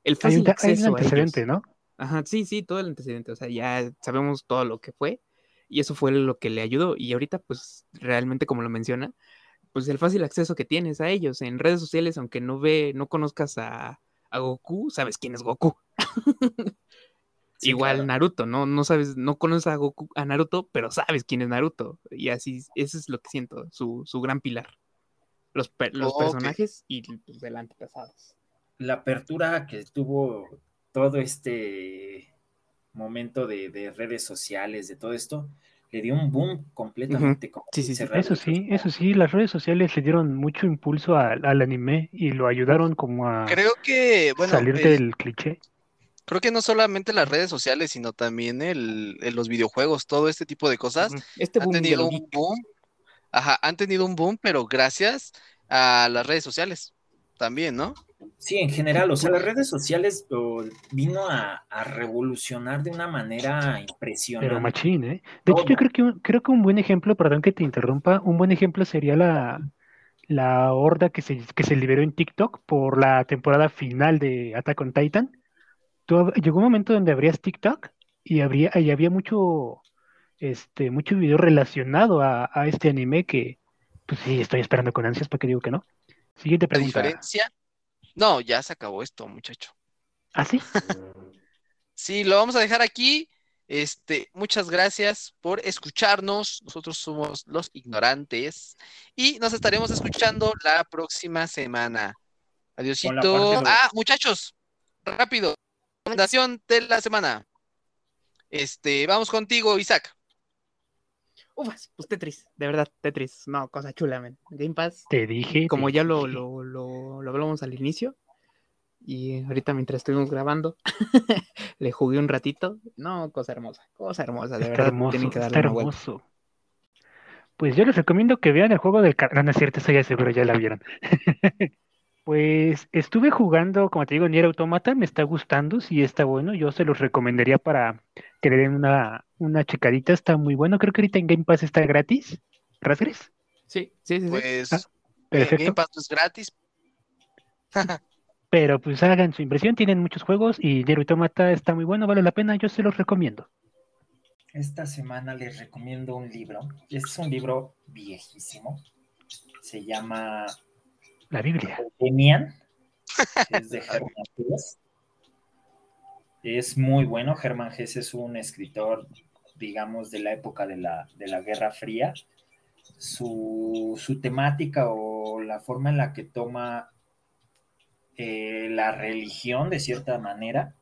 el Hay fácil hay un acceso a ellos. antecedente, ¿no? Ajá, sí, sí, todo el antecedente. O sea, ya sabemos todo lo que fue y eso fue lo que le ayudó. Y ahorita, pues, realmente, como lo menciona, pues el fácil acceso que tienes a ellos en redes sociales, aunque no ve, no conozcas a, a Goku, sabes quién es Goku. Sí, Igual claro. Naruto, ¿no? No sabes, no conoces a Goku, a Naruto, pero sabes quién es Naruto. Y así, eso es lo que siento, su, su gran pilar. Los, per- los personajes y pues, del antepasados. la apertura que tuvo todo este momento de, de redes sociales, de todo esto, le dio un boom completamente. como Sí, sí. Eso sí, eso sí, las redes sociales le dieron mucho impulso al, al anime y lo ayudaron como a Creo que, bueno, salir el- del cliché. creo que no solamente las redes sociales, sino también el, el- los videojuegos, todo este tipo de cosas. Este han tenido un geek. boom. Ajá, han tenido un boom, pero gracias a las redes sociales también, ¿no? Sí, en general, o sea, las redes sociales o, vino a, a revolucionar de una manera impresionante. Pero machín, ¿eh? De hecho, yo creo que un, creo que un buen ejemplo, perdón que te interrumpa, un buen ejemplo sería la, la horda que se, que se liberó en TikTok por la temporada final de Attack on Titan. Tú llegó un momento donde abrías TikTok y habría, y había mucho, este, mucho video relacionado a, a este anime que, pues sí, estoy esperando con ansias para que digo que no. Siguiente La pregunta. diferencia No, ya se acabó esto, muchacho. ¿Ah, sí? Sí, lo vamos a dejar aquí. Este, muchas gracias por escucharnos. Nosotros somos los ignorantes y nos estaremos escuchando la próxima semana. Adiosito. Ah, muchachos, rápido. Recomendación de la semana. Este, vamos contigo, Isaac. Ufas, pues Tetris, de verdad, Tetris, no, cosa chula, men. Game Pass, Te dije. como te ya lo, lo, lo, lo hablamos al inicio, y ahorita mientras estuvimos grabando, le jugué un ratito. No, cosa hermosa, cosa hermosa, de Está verdad, hermoso, tienen que está vuelta. hermoso. Pues yo les recomiendo que vean el juego del... car- No, no es cierto, eso ya seguro ya la vieron. Pues estuve jugando, como te digo, Nier Automata, me está gustando, sí está bueno, yo se los recomendaría para que le den una, una checadita, está muy bueno, creo que ahorita en Game Pass está gratis. ¿Rasgres? Sí, sí, sí, sí. Pues Ah, eh, Perfecto. Game Pass no es gratis. Pero pues hagan su impresión, tienen muchos juegos y Nier Automata está muy bueno, vale la pena, yo se los recomiendo. Esta semana les recomiendo un libro. Es un libro viejísimo. Se llama La Biblia. Demian. Es de Hesse. Es muy bueno. Hermann Hesse es un escritor, digamos, de la época de la, de la Guerra Fría. Su, su temática o la forma en la que toma eh, la religión, de cierta manera,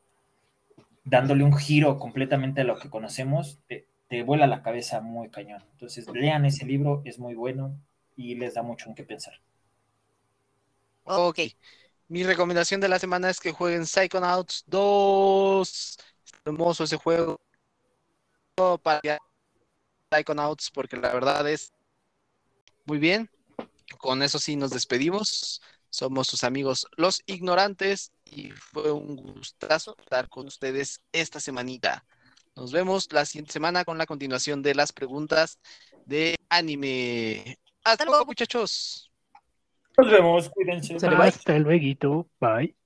dándole un giro completamente a lo que conocemos, te, te vuela la cabeza muy cañón. Entonces, lean ese libro, es muy bueno y les da mucho en qué pensar. Ok. Mi recomendación de la semana es que jueguen Psychonauts 2. Está hermoso ese juego. Para Psychonauts, porque la verdad es muy bien. Con eso sí nos despedimos. Somos sus amigos los ignorantes y fue un gustazo estar con ustedes esta semanita. Nos vemos la siguiente semana con la continuación de las preguntas de anime. Hasta luego, muchachos. Nos vemos, cuídense. Hasta luego, bye.